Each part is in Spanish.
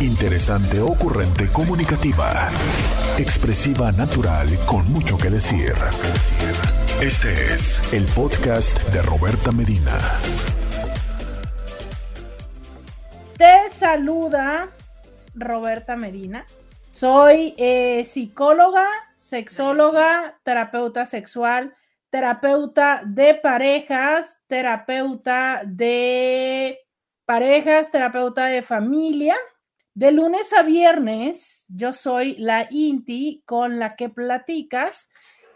Interesante, ocurrente, comunicativa. Expresiva, natural, con mucho que decir. Este es el podcast de Roberta Medina. Te saluda Roberta Medina. Soy eh, psicóloga, sexóloga, terapeuta sexual, terapeuta de parejas, terapeuta de parejas, terapeuta de familia de lunes a viernes, yo soy la Inti con la que platicas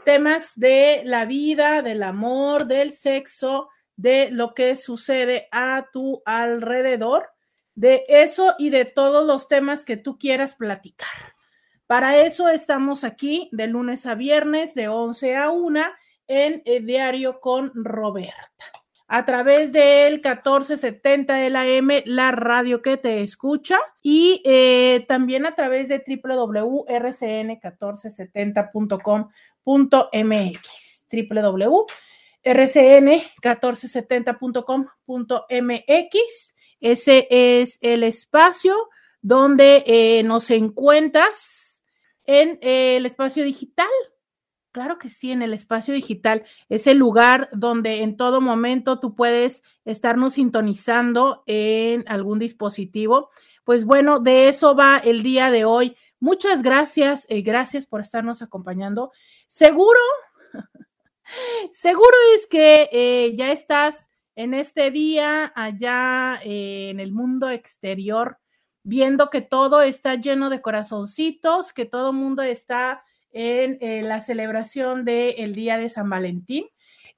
temas de la vida, del amor, del sexo, de lo que sucede a tu alrededor, de eso y de todos los temas que tú quieras platicar. Para eso estamos aquí de lunes a viernes, de 11 a 1 en el Diario con Roberta a través del 1470 de la M, la radio que te escucha, y eh, también a través de www.rcn1470.com.mx, www.rcn1470.com.mx. Ese es el espacio donde eh, nos encuentras en eh, el espacio digital Claro que sí, en el espacio digital es el lugar donde en todo momento tú puedes estarnos sintonizando en algún dispositivo. Pues bueno, de eso va el día de hoy. Muchas gracias, eh, gracias por estarnos acompañando. Seguro, seguro es que eh, ya estás en este día allá en el mundo exterior, viendo que todo está lleno de corazoncitos, que todo mundo está en eh, la celebración del Día de San Valentín,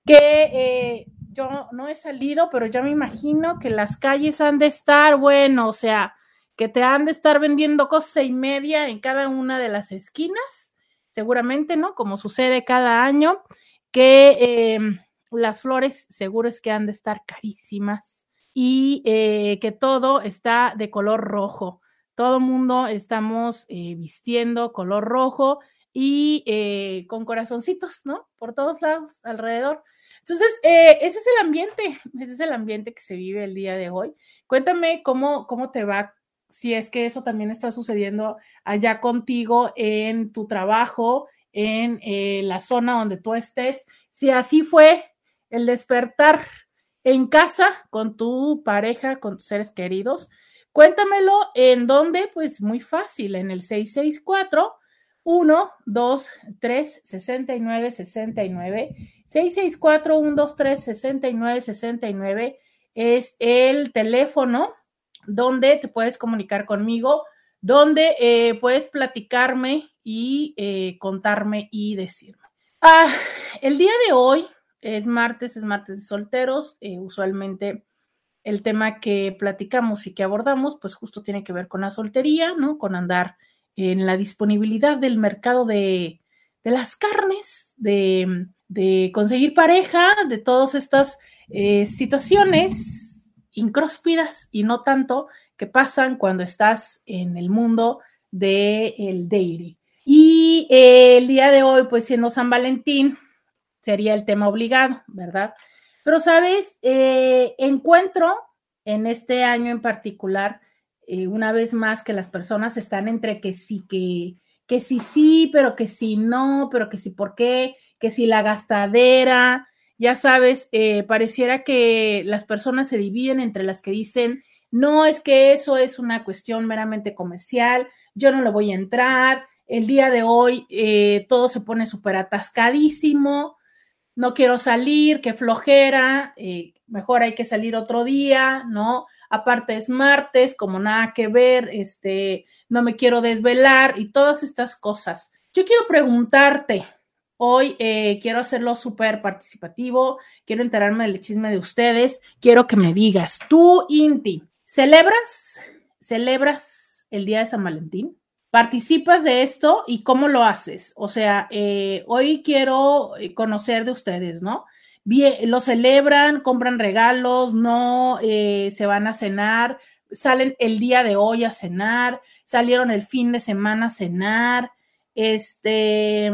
que eh, yo no he salido, pero ya me imagino que las calles han de estar, bueno, o sea, que te han de estar vendiendo cosas y media en cada una de las esquinas, seguramente, ¿no? Como sucede cada año, que em, las flores seguro es que han de estar carísimas y eh, que todo está de color rojo. Todo mundo estamos vistiendo color rojo y eh, con corazoncitos, ¿no? Por todos lados, alrededor. Entonces, eh, ese es el ambiente, ese es el ambiente que se vive el día de hoy. Cuéntame cómo, cómo te va, si es que eso también está sucediendo allá contigo en tu trabajo, en eh, la zona donde tú estés, si así fue el despertar en casa con tu pareja, con tus seres queridos. Cuéntamelo en dónde, pues muy fácil, en el 664 1, 2, 3, 69, 69. 664 123 69 69 es el teléfono donde te puedes comunicar conmigo, donde eh, puedes platicarme y eh, contarme y decirme. Ah, el día de hoy es martes, es martes de solteros. Eh, usualmente el tema que platicamos y que abordamos, pues justo tiene que ver con la soltería, ¿no? Con andar en la disponibilidad del mercado de, las carnes, de, conseguir pareja, de todas estas eh, situaciones incróspidas y no tanto que pasan cuando estás en el mundo del el. Y el día de hoy, pues siendo San Valentín, sería el tema obligado, ¿verdad? Pero, ¿sabes? Eh, encuentro en este año en particular eh, una vez más que las personas están entre que sí, que, que sí, sí, pero que sí, no, pero que sí, ¿por qué? Que si la gastadera, ya sabes, eh, pareciera que las personas se dividen entre las que dicen, no, es que eso es una cuestión meramente comercial, yo no le voy a entrar, el día de hoy eh, todo se pone súper atascadísimo, no quiero salir, qué flojera, mejor hay que salir otro día, ¿no? Aparte es martes, como nada que ver, este, no me quiero desvelar y todas estas cosas. Yo quiero preguntarte, hoy eh, quiero hacerlo súper participativo, quiero enterarme del chisme de ustedes, quiero que me digas, tú, Inti, ¿celebras, celebras el día de San Valentín? ¿Participas de esto y cómo lo haces? O sea, eh, hoy quiero eh, conocer de ustedes, ¿no? Lo celebran, compran regalos, no eh, se van a cenar, salen el día de hoy a cenar, salieron el fin de semana a cenar, este,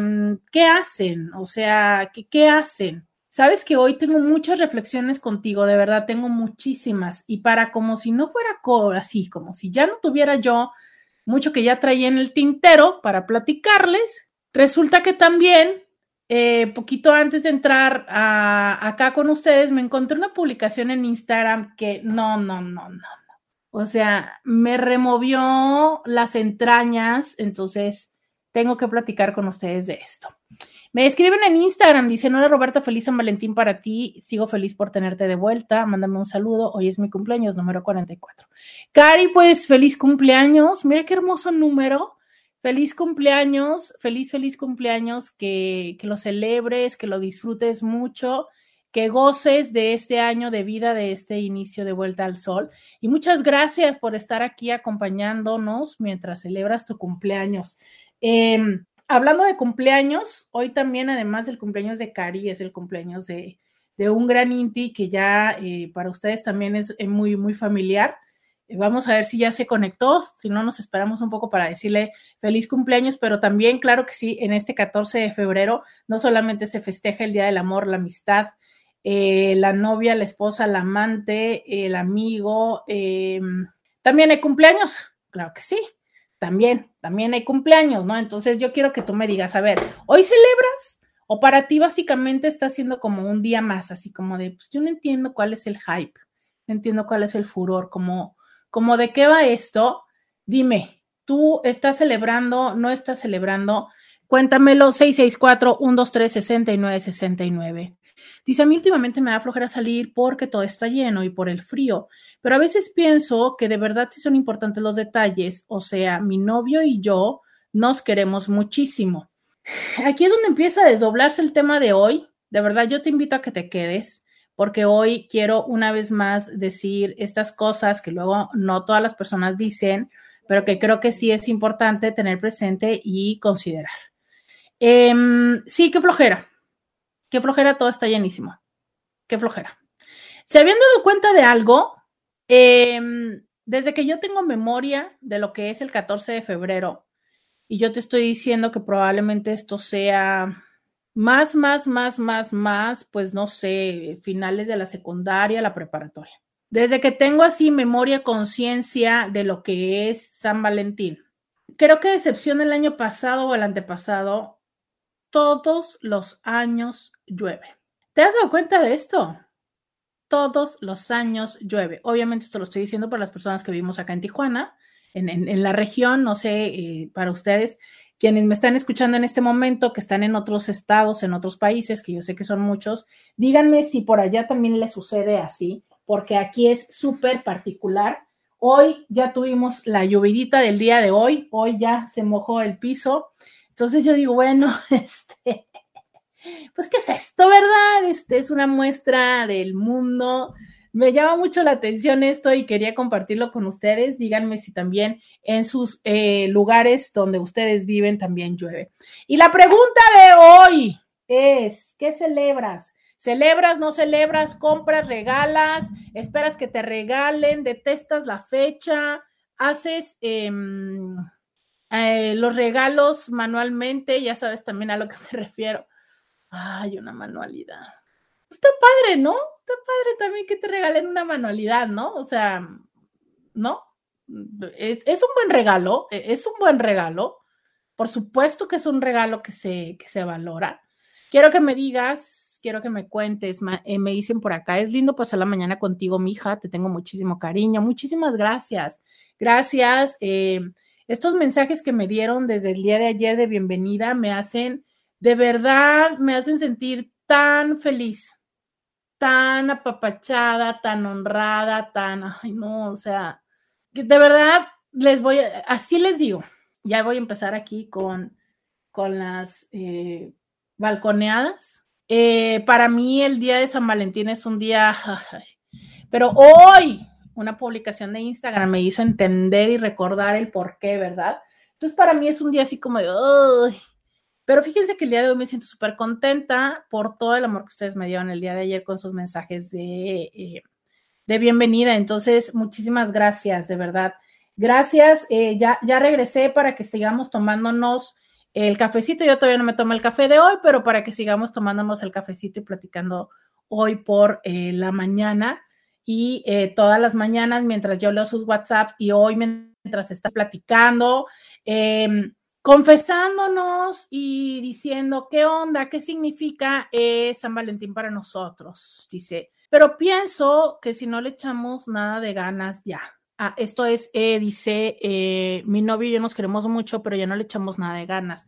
¿qué hacen? O sea, ¿qué, qué hacen? Sabes que hoy tengo muchas reflexiones contigo, de verdad, tengo muchísimas. Y para como si no fuera así, como si ya no tuviera yo mucho que ya traía en el tintero para platicarles, resulta que también, eh, poquito antes de entrar acá con ustedes, me encontré una publicación en Instagram que no, no, no, no, no. O sea, me removió las entrañas, entonces tengo que platicar con ustedes de esto. Me escriben en Instagram, dice, hola Roberto, feliz San Valentín para ti, sigo feliz por tenerte de vuelta, mándame un saludo, hoy es mi cumpleaños, número 44. Cari, pues feliz cumpleaños, mira qué hermoso número, feliz cumpleaños, feliz, feliz cumpleaños, que, que lo celebres, que lo disfrutes mucho, que goces de este año de vida, de este inicio de vuelta al sol. Y muchas gracias por estar aquí acompañándonos mientras celebras tu cumpleaños. Eh, hablando de cumpleaños, hoy también, además del cumpleaños de Cari, es el cumpleaños de, un gran Inti que ya eh, para ustedes también es eh, muy, muy familiar. Eh, vamos a ver si ya se conectó, si no nos esperamos un poco para decirle feliz cumpleaños, pero también, claro que sí, en este 14 de febrero no solamente se festeja el Día del Amor, la amistad, la novia, la esposa, la amante, el amigo, también hay cumpleaños, claro que sí, también, también hay cumpleaños, ¿no? Entonces yo quiero que tú me digas, a ver, ¿hoy celebras? O para ti básicamente está siendo como un día más, así como de, pues yo no entiendo cuál es el hype, no entiendo cuál es el furor, como, como de qué va esto. Dime, ¿tú estás celebrando, no estás celebrando? Cuéntamelo, 664-123-6969. Dice, a mí últimamente me da flojera salir porque todo está lleno y por el frío, pero a veces pienso que de verdad sí son importantes los detalles, o sea, mi novio y yo nos queremos muchísimo. Aquí es donde empieza a desdoblarse el tema de hoy. De verdad, yo te invito a que te quedes porque hoy quiero una vez más decir estas cosas que luego no todas las personas dicen, pero que creo que sí es importante tener presente y considerar. Em, sí, qué flojera. Qué flojera, todo está llenísimo. Qué flojera. ¿Se habían dado cuenta de algo? Em, desde que yo tengo memoria de lo que es el 14 de febrero, y yo te estoy diciendo que probablemente esto sea más, más, más, más, más, pues no sé, finales de la secundaria, la preparatoria. Desde que tengo así memoria, conciencia de lo que es San Valentín. Creo que excepción el año pasado o el antepasado, todos los años llueve. ¿Te has dado cuenta de esto? Todos los años llueve. Obviamente esto lo estoy diciendo para las personas que vivimos acá en Tijuana, en, la región, no sé, eh, para ustedes, quienes me están escuchando en este momento, que están en otros estados, en otros países, que yo sé que son muchos, díganme si por allá también les sucede así, porque aquí es súper particular. Hoy ya tuvimos la lluvidita del día de hoy, hoy ya se mojó el piso entonces yo digo, bueno, este, pues, ¿qué es esto, verdad? Este es una muestra del mundo. Me llama mucho la atención esto y quería compartirlo con ustedes. Díganme si también en sus eh, lugares donde ustedes viven también llueve. Y la pregunta de hoy es, ¿qué celebras? ¿Celebras, no celebras, compras, regalas, esperas que te regalen, detestas la fecha, haces... Em, eh, los regalos manualmente, ya sabes también a lo que me refiero. Ay, una manualidad. Está padre, ¿no? Está padre también que te regalen una manualidad, ¿no? O sea, ¿no? Es, un buen regalo, e, es un buen regalo. Por supuesto que es un regalo que se, que se valora. Quiero que me digas, quiero que me cuentes, eh, me dicen por acá, es lindo pasar la mañana contigo, mija, te tengo muchísimo cariño, muchísimas gracias. Gracias. Eh, estos mensajes que me dieron desde el día de ayer de bienvenida me hacen, de verdad, me hacen sentir tan feliz, tan apapachada, tan honrada, tan, ay no, o sea, de verdad les voy, a, así les digo, ya voy a empezar aquí con, con las eh, balconeadas. Eh, para mí el día de San Valentín es un día, pero hoy, una publicación de Instagram me hizo entender y recordar el por qué, ¿verdad? Entonces para mí es un día así como de, pero fíjense que el día de hoy me siento súper contenta por todo el amor que ustedes me dieron el día de ayer con sus mensajes de, eh, de bienvenida. Entonces, muchísimas gracias, de verdad. Gracias. Eh, ya, ya regresé para que sigamos tomándonos el cafecito. Yo todavía no me tomo el café de hoy, pero para que sigamos tomándonos el cafecito y platicando hoy por eh, la mañana y eh, todas las mañanas mientras yo leo sus WhatsApps y hoy mientras está platicando, em, confesándonos y diciendo qué onda, qué significa eh, San Valentín para nosotros, dice. Pero pienso que si no le echamos nada de ganas ya. Ah, esto es, dice, mi novio y yo nos queremos mucho, pero ya no le echamos nada de ganas.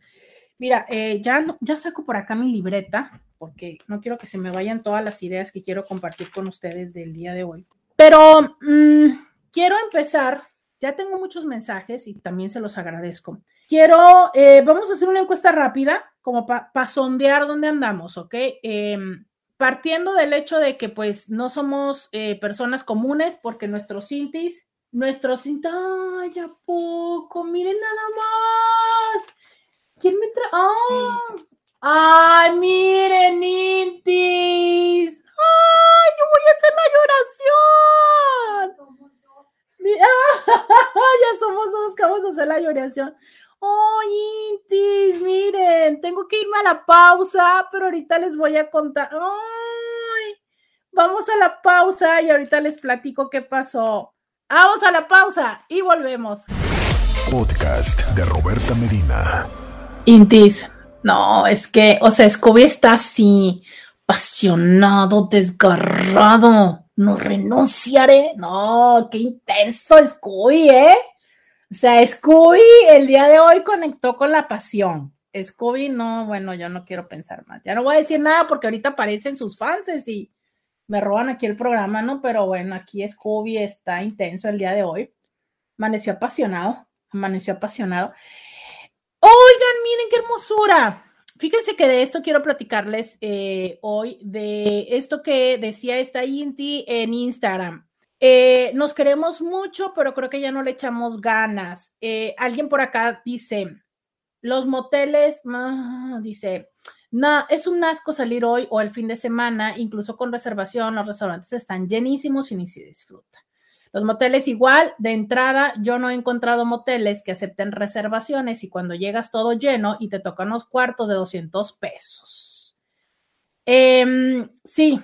Mira, ya, ya saco por acá mi libreta porque no quiero que se me vayan todas las ideas que quiero compartir con ustedes del día de hoy. Pero mm, quiero empezar, ya tengo muchos mensajes y también se los agradezco. Quiero, eh, vamos a hacer una encuesta rápida, como para sondear dónde andamos, ¿ok? Em, partiendo del hecho de que pues no somos eh, personas comunes porque nuestros cintis, nuestros cintis, ay, ¿a poco? Miren nada más. ¿Quién me trae? ¡Ah! ¡Ay, miren, Intis! ¡Ay, yo voy a hacer la lloración! ya somos dos que vamos a hacer la lloración. ¡Ay, Intis! Miren, tengo que irme a la pausa, pero ahorita les voy a contar. ¡Ay! Vamos a la pausa y ahorita les platico qué pasó. Vamos a la pausa y volvemos. Podcast de Roberta Medina. Intis. No, es que, o sea, Scooby está así, apasionado, desgarrado. No renunciaré. No, qué intenso Scooby, ¿eh? O sea, Scooby el día de hoy conectó con la pasión. Scooby, no, bueno, yo no quiero pensar más. Ya no voy a decir nada porque ahorita aparecen sus fans y me roban aquí el programa, ¿no? Pero bueno, aquí Scooby está intenso el día de hoy. Amaneció apasionado, amaneció apasionado. Oigan, miren qué hermosura. Fíjense que de esto quiero platicarles eh, hoy, de esto que decía esta Inti en Instagram. Eh, nos queremos mucho, pero creo que ya no le echamos ganas. Eh, alguien por acá dice, los moteles, ah, dice, no, es un asco salir hoy o el fin de semana, incluso con reservación, los restaurantes están llenísimos y ni se disfruta. Los moteles igual, de entrada, yo no he encontrado moteles que acepten reservaciones y cuando llegas todo lleno y te tocan los cuartos de 200 pesos. Em, sí,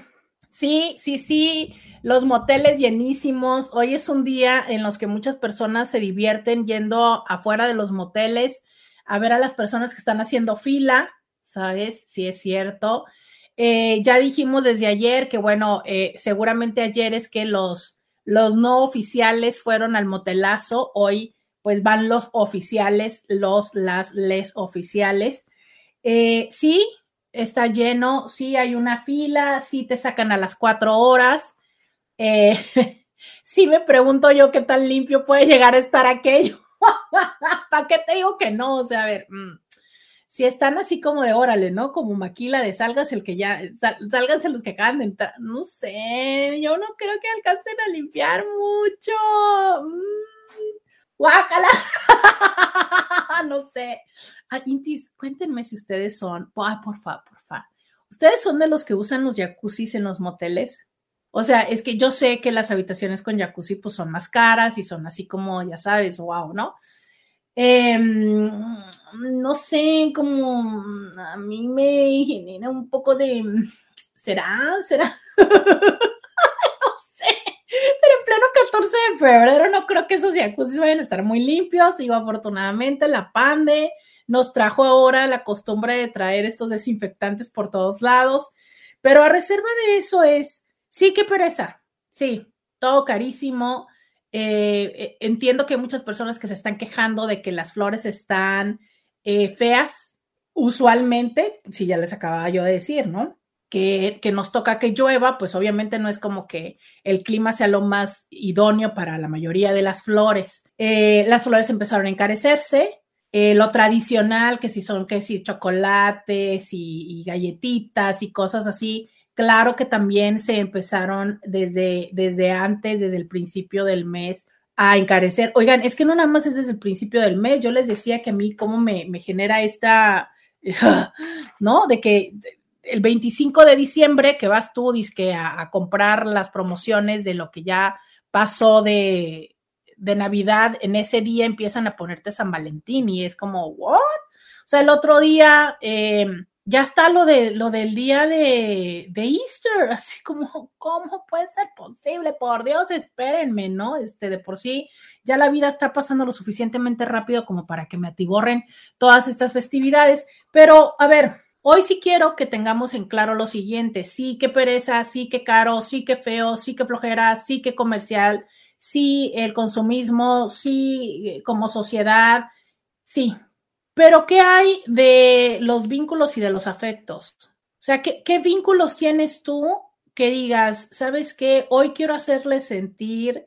sí, sí, sí, los moteles llenísimos. Hoy es un día en los que muchas personas se divierten yendo afuera de los moteles a ver a las personas que están haciendo fila, ¿sabes? Sí es cierto. Eh, ya dijimos desde ayer que, bueno, eh, seguramente ayer es que los los no oficiales fueron al motelazo, hoy pues van los oficiales, los, las, les oficiales. Eh, sí, está lleno, sí hay una fila, sí te sacan a las cuatro horas. Eh, sí me pregunto yo qué tan limpio puede llegar a estar aquello. ¿Para qué te digo que no? O sea, a ver, mm, si están así como de órale, ¿no? Como maquila de salgas el que ya, sal, sálganse los que acaban de entrar. No sé, yo no creo que alcancen a limpiar mucho. Mm, guácala. no sé. Ah, Intis, cuéntenme si ustedes son, ah, por favor, por favor. ¿Ustedes son de los que usan los jacuzzis en los moteles? O sea, es que yo sé que las habitaciones con jacuzzi pues son más caras y son así como, ya sabes, wow, ¿no? Eh, no sé, como a mí me genera un poco de, ¿será? ¿Será? no sé, pero en pleno 14 de febrero no creo que esos jacuzzi vayan a estar muy limpios. Digo, afortunadamente la pande nos trajo ahora la costumbre de traer estos desinfectantes por todos lados, pero a reserva de eso es, sí, qué pereza, sí, todo carísimo eh, eh, entiendo que hay muchas personas que se están quejando de que las flores están eh, feas, usualmente, si ya les acababa yo de decir, ¿no? Que, nos toca que llueva, pues obviamente no es como que el clima sea lo más idóneo para la mayoría de las flores. las flores empezaron a encarecerse. lo tradicional, que si son, que si chocolates y galletitas y cosas así, Claro que también se empezaron desde, desde antes, desde el principio del mes, a encarecer. Oigan, es que no nada más es desde el principio del mes. Yo les decía que a mí cómo me, genera esta, ¿no? De que el 25 de diciembre que vas tú dizque, a, a comprar las promociones de lo que ya pasó de, de Navidad, en ese día empiezan a ponerte San Valentín y es como, ¿what? O sea, el otro día eh, ya está lo, de, lo del día de, de, Easter, así como, ¿cómo puede ser posible? Por Dios, espérenme, ¿no? Este, de por sí, ya la vida está pasando lo suficientemente rápido como para que me atiborren todas estas festividades. Pero, a ver, hoy sí quiero que tengamos en claro lo siguiente, sí que pereza, sí que caro, sí que feo, sí que flojera, sí que comercial, sí el consumismo, sí eh, como sociedad, sí, pero, ¿qué hay de los vínculos y de los afectos? O sea, ¿qué, vínculos tienes tú que digas, sabes qué, hoy quiero hacerle sentir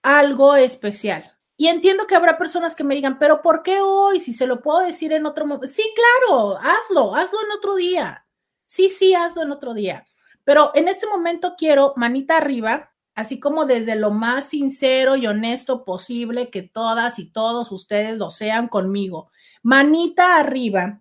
algo especial? Y entiendo que habrá personas que me digan, pero ¿por qué hoy? Si se lo puedo decir en otro momento. Sí, claro, hazlo, hazlo en otro día. Sí, sí, hazlo en otro día. Pero en este momento quiero manita arriba, así como desde lo más sincero y honesto posible que todas y todos ustedes lo sean conmigo manita arriba,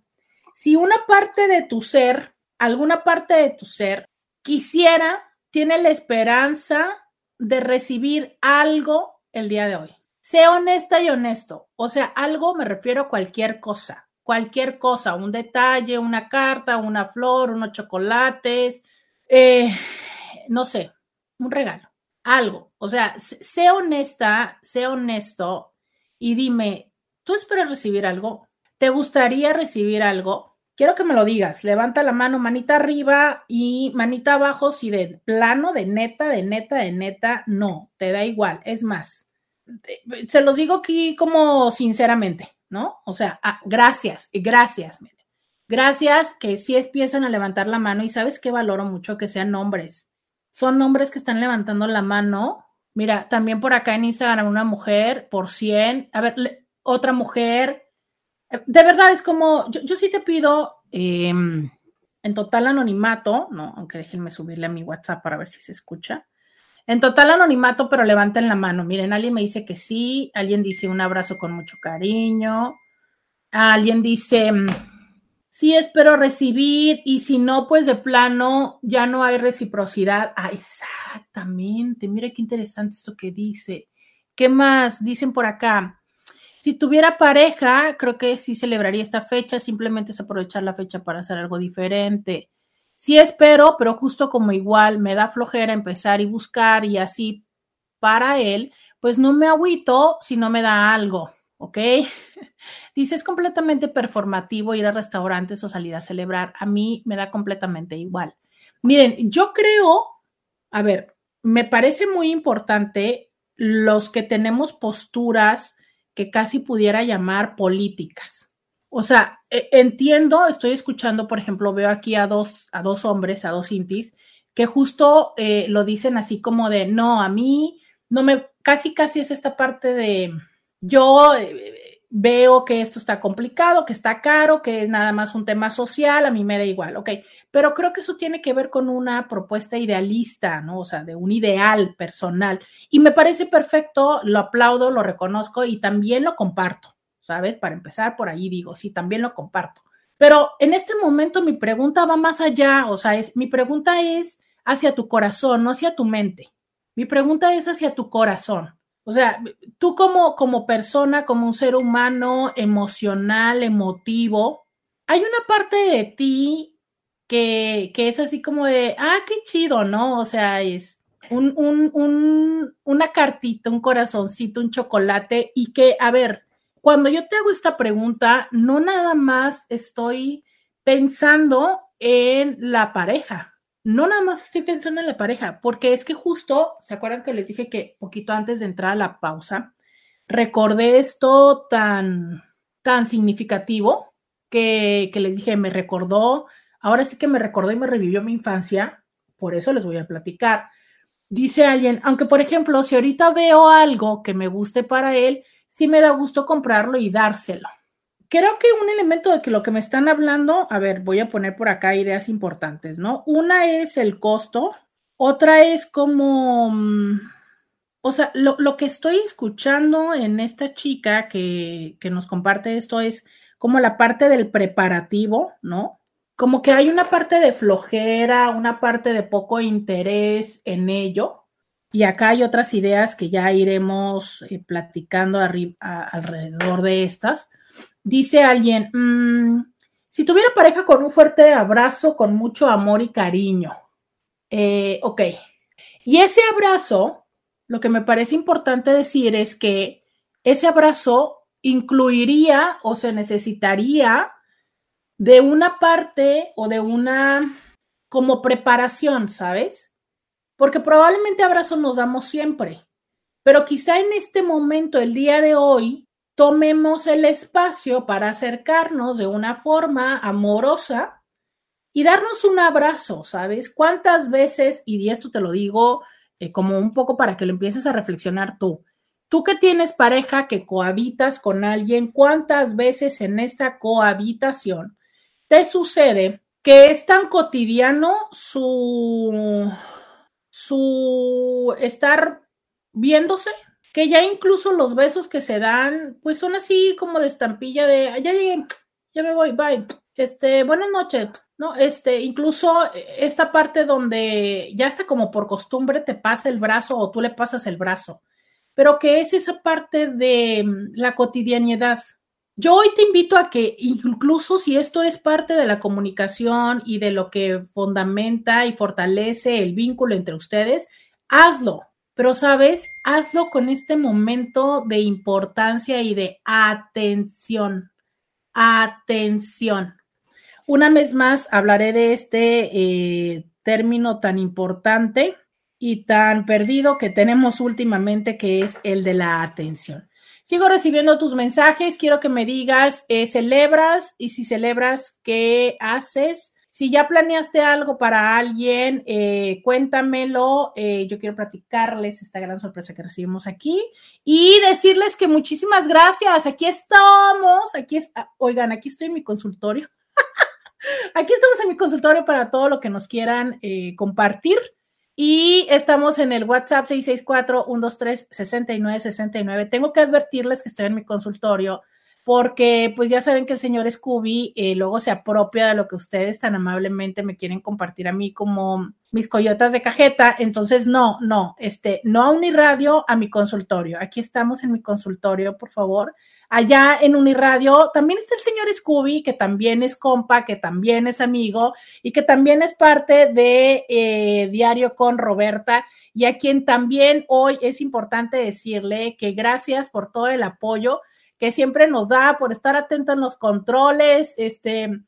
si una parte de tu ser, alguna parte de tu ser, quisiera, tiene la esperanza de recibir algo el día de hoy. Sé honesta y honesto. O sea, algo me refiero a cualquier cosa, cualquier cosa, un detalle, una carta, una flor, unos chocolates, eh, no sé, un regalo, algo. O sea, sé honesta, sé honesto y dime, ¿tú esperas recibir algo? ¿Te gustaría recibir algo? Quiero que me lo digas. Levanta la mano, manita arriba y manita abajo si de plano, de neta, de neta, de neta, no, te da igual. Es más, se los digo aquí como sinceramente, ¿no? O sea, ah, gracias, gracias, gracias que si empiezan a levantar la mano y sabes que valoro mucho que sean hombres. Son hombres que están levantando la mano. Mira, también por acá en Instagram una mujer por 100, a ver, otra mujer, de verdad es como, yo, sí te pido em, en total anonimato, no, aunque déjenme subirle a mi WhatsApp para ver si se escucha. En total anonimato, pero levanten la mano. Miren, alguien me dice que sí, alguien dice un abrazo con mucho cariño, alguien dice mm, sí espero recibir y si no, pues de plano ya no hay reciprocidad. Ah, exactamente, mira qué interesante esto que dice. ¿Qué más? Dicen por acá. Si tuviera pareja, creo que sí celebraría esta fecha, simplemente es aprovechar la fecha para hacer algo diferente. Sí espero, pero justo como igual me da flojera empezar y buscar y así para él, pues no me agüito si no me da algo, ¿ok? Dice, es completamente performativo ir a restaurantes o salir a celebrar. A mí me da completamente igual. Miren, yo creo, a ver, me parece muy importante los que tenemos posturas que casi pudiera llamar políticas. O sea, e, entiendo, estoy escuchando, por ejemplo, veo aquí a dos, a dos hombres, a dos intis, que justo eh, lo dicen así como de, no, a mí no me, casi, casi es esta parte de, yo eh, veo que esto está complicado, que está caro, que es nada más un tema social, a mí me da igual, ok, pero creo que eso tiene que ver con una propuesta idealista, ¿no? O sea, de un ideal personal. Y me parece perfecto, lo aplaudo, lo reconozco y también lo comparto, ¿sabes? Para empezar por ahí digo, sí, también lo comparto. Pero en este momento mi pregunta va más allá, o sea, es, mi pregunta es hacia tu corazón, no hacia tu mente. Mi pregunta es hacia tu corazón. O sea, tú como, como persona, como un ser humano emocional, emotivo, hay una parte de ti que, es así como de, ah, qué chido, ¿no? O sea, es un, un, una cartita, un corazoncito, un chocolate y que, a ver, cuando yo te hago esta pregunta, no nada más estoy pensando en la pareja, no nada más estoy pensando en la pareja, porque es que justo, ¿se acuerdan que les dije que poquito antes de entrar a la pausa, recordé esto tan, tan significativo que, que les dije, me recordó, ahora sí que me recordó y me revivió mi infancia, por eso les voy a platicar. Dice alguien, aunque por ejemplo, si ahorita veo algo que me guste para él, sí me da gusto comprarlo y dárselo creo que un elemento de que lo que me están hablando, a ver, voy a poner por acá ideas importantes, ¿no? Una es el costo, otra es como, mm, o sea, lo, que estoy escuchando en esta chica que, que nos comparte esto es como la parte del preparativo, ¿no? Como que hay una parte de flojera, una parte de poco interés en ello. Y acá hay otras ideas que ya iremos eh, platicando alrededor de estas Dice alguien, mm, si tuviera pareja con un fuerte abrazo, con mucho amor y cariño. Eh, ok. Y ese abrazo, lo que me parece importante decir es que ese abrazo incluiría o se necesitaría de una parte o de una como preparación, ¿sabes? Porque probablemente abrazo nos damos siempre, pero quizá en este momento, el día de hoy, tomemos el espacio para acercarnos de una forma amorosa y darnos un abrazo, ¿sabes? ¿Cuántas veces, y esto te lo digo eh, como un poco para que lo empieces a reflexionar tú, tú que tienes pareja, que cohabitas con alguien, ¿cuántas veces en esta cohabitación te sucede que es tan cotidiano su, su estar viéndose, que ya incluso los besos que se dan, pues son así como de estampilla de, ya llegué, ya me voy, bye, este, buenas noches, ¿no? Este, incluso esta parte donde ya está como por costumbre te pasa el brazo o tú le pasas el brazo, pero que es esa parte de mm, la cotidianidad. Yo hoy te invito a que incluso si esto es parte de la comunicación y de lo que fundamenta y fortalece el vínculo entre ustedes, hazlo, pero sabes, hazlo con este momento de importancia y de atención. Atención. Una vez más hablaré de este eh, término tan importante y tan perdido que tenemos últimamente, que es el de la atención. Sigo recibiendo tus mensajes, quiero que me digas, eh, ¿celebras? Y si celebras, ¿qué haces? Si ya planeaste algo para alguien, eh, cuéntamelo. Eh, yo quiero platicarles esta gran sorpresa que recibimos aquí y decirles que muchísimas gracias. Aquí estamos. Aquí está. Oigan, aquí estoy en mi consultorio. aquí estamos en mi consultorio para todo lo que nos quieran eh, compartir. Y estamos en el WhatsApp 664-123-6969. Tengo que advertirles que estoy en mi consultorio porque pues ya saben que el señor Scooby eh, luego se apropia de lo que ustedes tan amablemente me quieren compartir a mí como mis coyotas de cajeta, entonces no, no, este, no a Uniradio, a mi consultorio. Aquí estamos en mi consultorio, por favor. Allá en Uniradio también está el señor Scooby, que también es compa, que también es amigo y que también es parte de eh, Diario con Roberta y a quien también hoy es importante decirle que gracias por todo el apoyo que siempre nos da, por estar atento en los controles, este,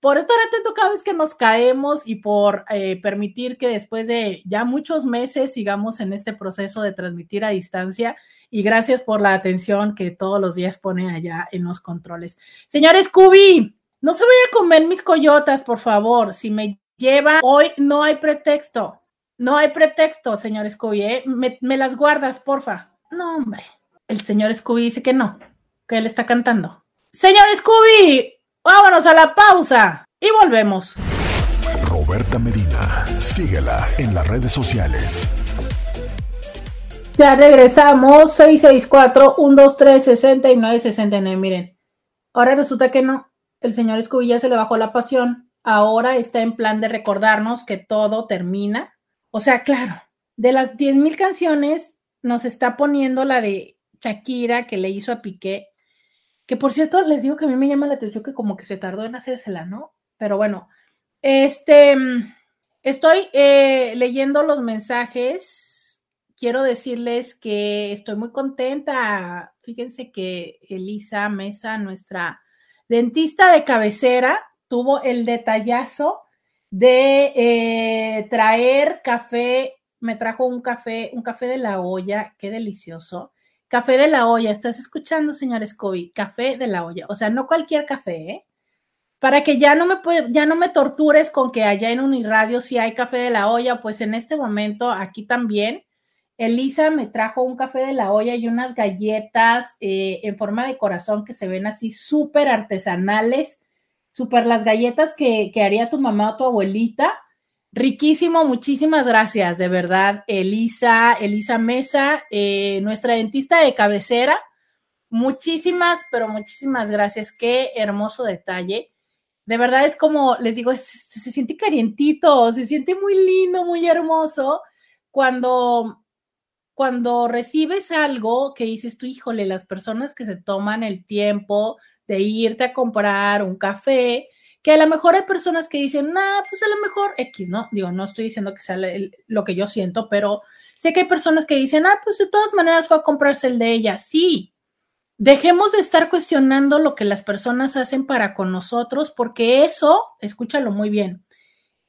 por estar atento cada vez que nos caemos y por eh, permitir que después de ya muchos meses sigamos en este proceso de transmitir a distancia. Y gracias por la atención que todos los días pone allá en los controles. Señor Scooby, no se vaya a comer mis coyotas, por favor. Si me lleva hoy, no hay pretexto. No hay pretexto, señor Scooby. ¿eh? Me, me las guardas, porfa. No, hombre. El señor Scooby dice que no que él está cantando. Señor Scooby, vámonos a la pausa y volvemos. Roberta Medina, síguela en las redes sociales. Ya regresamos, 664-123-6969. Miren, ahora resulta que no, el señor Scooby ya se le bajó la pasión. Ahora está en plan de recordarnos que todo termina. O sea, claro, de las 10.000 canciones nos está poniendo la de Shakira que le hizo a Piqué que por cierto, les digo que a mí me llama la atención que como que se tardó en hacérsela, ¿no? Pero bueno, este, mm, estoy eh, leyendo los mensajes. Quiero decirles que estoy muy contenta. Fíjense que Elisa Mesa, nuestra dentista de cabecera, tuvo el detallazo de eh, traer café, me trajo un café, un café de la olla, qué delicioso Café de la olla, ¿estás escuchando, señor Scooby? Café de la olla, o sea, no cualquier café, ¿eh? Para que ya no me ya no me tortures con que allá en Uniradio si hay café de la olla, pues en este momento aquí también. Elisa me trajo un café de la olla y unas galletas eh, en forma de corazón que se ven así súper artesanales, súper las galletas que, que haría tu mamá o tu abuelita Riquísimo, muchísimas gracias, de verdad, Elisa, Elisa Mesa, eh, nuestra dentista de cabecera. Muchísimas, pero muchísimas gracias. Qué hermoso detalle. De verdad es como, les digo, se, siente calientito, se siente muy lindo, muy hermoso cuando, cuando recibes algo que dices tú, híjole, las personas que se toman el tiempo de irte a comprar un café, que a lo mejor hay personas que dicen, nah, pues a lo mejor X, ¿no? Digo, no estoy diciendo que sea lo que yo siento, pero sé que hay personas que dicen, ah, pues de todas maneras fue a comprarse el de ella. Sí, dejemos de estar cuestionando lo que las personas hacen para con nosotros, porque eso, escúchalo muy bien,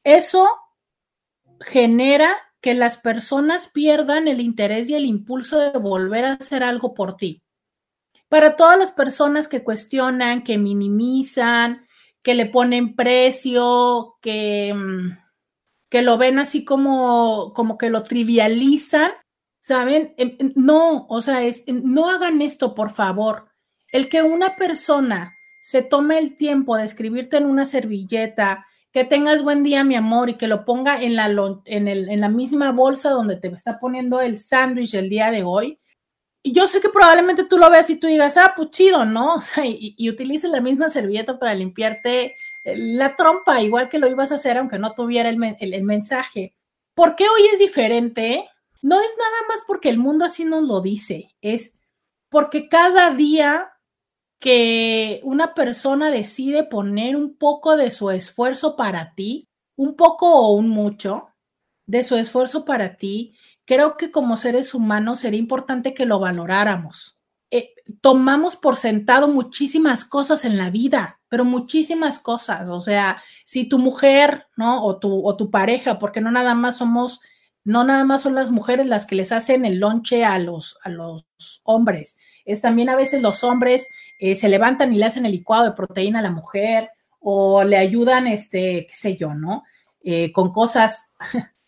eso genera que las personas pierdan el interés y el impulso de volver a hacer algo por ti. Para todas las personas que cuestionan, que minimizan, que le ponen precio, que, mm, que lo ven así como, como que lo trivializan, ¿saben? Em, em, no, o sea, es, no hagan esto, por favor. El que una persona se tome el tiempo de escribirte en una servilleta, que tengas buen día, mi amor, y que lo ponga en la, en, el, en la misma bolsa donde te está poniendo el sándwich el día de hoy. Yo sé que probablemente tú lo veas y tú digas, ah, pues chido, ¿no? O sea, y, y utilices la misma servilleta para limpiarte eh, la trompa, igual que lo ibas a hacer aunque no tuviera el, el mensaje. ¿Por qué hoy es diferente? No es nada más porque el mundo así nos lo dice, es porque cada día que una persona decide poner un poco de su esfuerzo para ti, un poco o un mucho de su esfuerzo para ti, creo que como seres humanos sería importante que lo valoráramos. Eh, tomamos por sentado muchísimas cosas en la vida, pero muchísimas cosas. O sea, si tu mujer, ¿no? O tu, o tu pareja, porque no nada más somos, no nada más son las mujeres las que les hacen el lonche a los, a los hombres, es también a veces los hombres eh, se levantan y le hacen el licuado de proteína a la mujer o le ayudan, este, qué sé yo, ¿no? Eh, con cosas,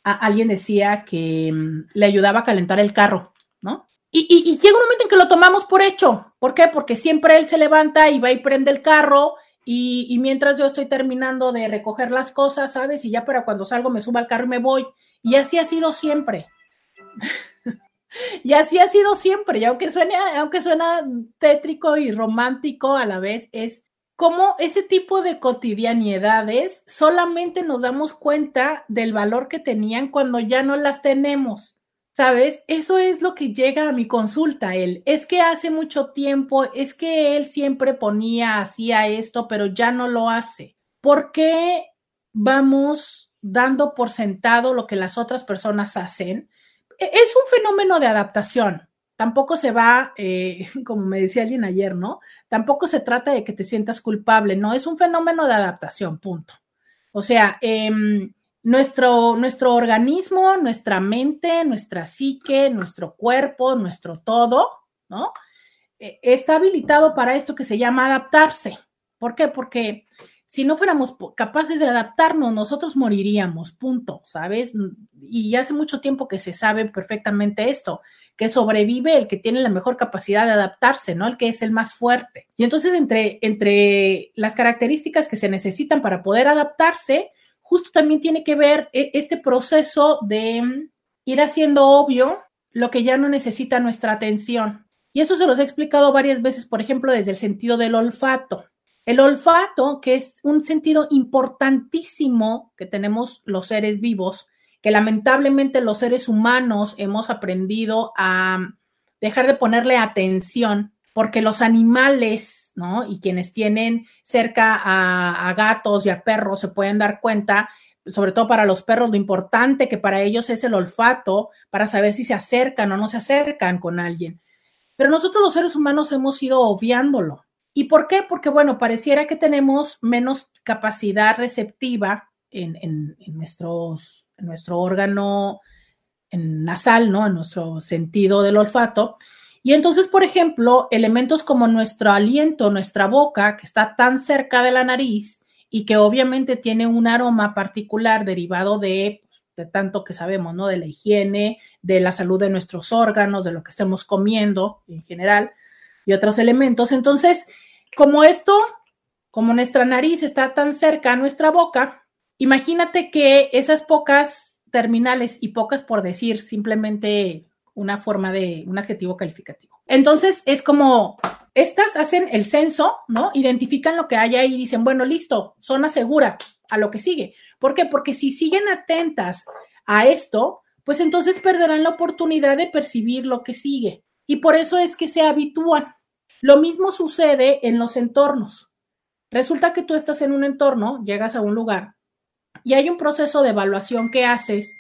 alguien decía que mm, le ayudaba a calentar el carro, ¿no? Y, llega un momento en que lo tomamos por hecho. ¿Por qué? Porque siempre él se levanta y va y prende el carro y, y, mientras yo estoy terminando de recoger las cosas, ¿sabes? Y ya para cuando salgo me subo al carro y me voy. Y así ha sido siempre. Y así ha sido siempre, y aunque suene, aunque suena tétrico y romántico a la vez, es como ese tipo de cotidianidades solamente nos damos cuenta del valor que tenían cuando ya no las tenemos. ¿Sabes? Eso es lo que llega a mi consulta, él. Es que hace mucho tiempo, es que él siempre ponía, hacía esto, pero ya no lo hace. ¿Por qué vamos dando por sentado lo que las otras personas hacen? E, es un fenómeno de adaptación. Tampoco se va, eh, como me decía alguien ayer, ¿no? Tampoco se trata de que te sientas culpable, no, es un fenómeno de adaptación, punto. O sea, em, nuestro, nuestro organismo, nuestra mente, nuestra psique, nuestro cuerpo, nuestro todo, ¿no? E, está habilitado para esto que se llama adaptarse. ¿Por qué? Porque si no fuéramos capaces de adaptarnos, nosotros moriríamos, punto, ¿sabes? Y hace mucho tiempo que se sabe perfectamente esto, que sobrevive el que tiene la mejor capacidad de adaptarse, ¿no? El que es el más fuerte. Y entonces, entre, entre las características que se necesitan para poder adaptarse, justo también tiene que ver e, este proceso de ir haciendo obvio lo que ya no necesita nuestra atención. Y eso se los he explicado varias veces, por ejemplo, desde el sentido del olfato. El olfato, que es un sentido importantísimo que tenemos los seres vivos, que lamentablemente los seres humanos hemos aprendido a dejar de ponerle atención, porque los animales, ¿no? Y quienes tienen cerca a, gatos y a perros se pueden dar cuenta, sobre todo para los perros, lo importante que para ellos es el olfato, para saber si se acercan o no se acercan con alguien. Pero nosotros los seres humanos hemos ido obviándolo. ¿Y por qué? Porque, bueno, pareciera que tenemos menos capacidad receptiva en, nuestros, nuestro órgano nasal, ¿no? En nuestro sentido del olfato. Y entonces, por ejemplo, elementos como nuestro aliento, nuestra boca, que está tan cerca de la nariz y que obviamente tiene un aroma particular derivado de, de tanto que sabemos, ¿no? De la higiene, de la salud de nuestros órganos, de lo que estemos comiendo en general y otros elementos. Entonces, como esto, como nuestra nariz está tan cerca a nuestra boca, imagínate que esas pocas terminales y pocas por decir simplemente una forma de un adjetivo calificativo. Entonces es como estas hacen el censo, ¿no? Identifican lo que hay ahí y dicen, bueno, listo, zona segura a lo que sigue. ¿Por qué? Porque si siguen atentas a esto, pues entonces perderán la oportunidad de percibir lo que sigue. Y por eso es que se habitúan Lo mismo sucede en los entornos. Resulta que tú estás en un entorno, llegas a un lugar y hay un proceso de evaluación que haces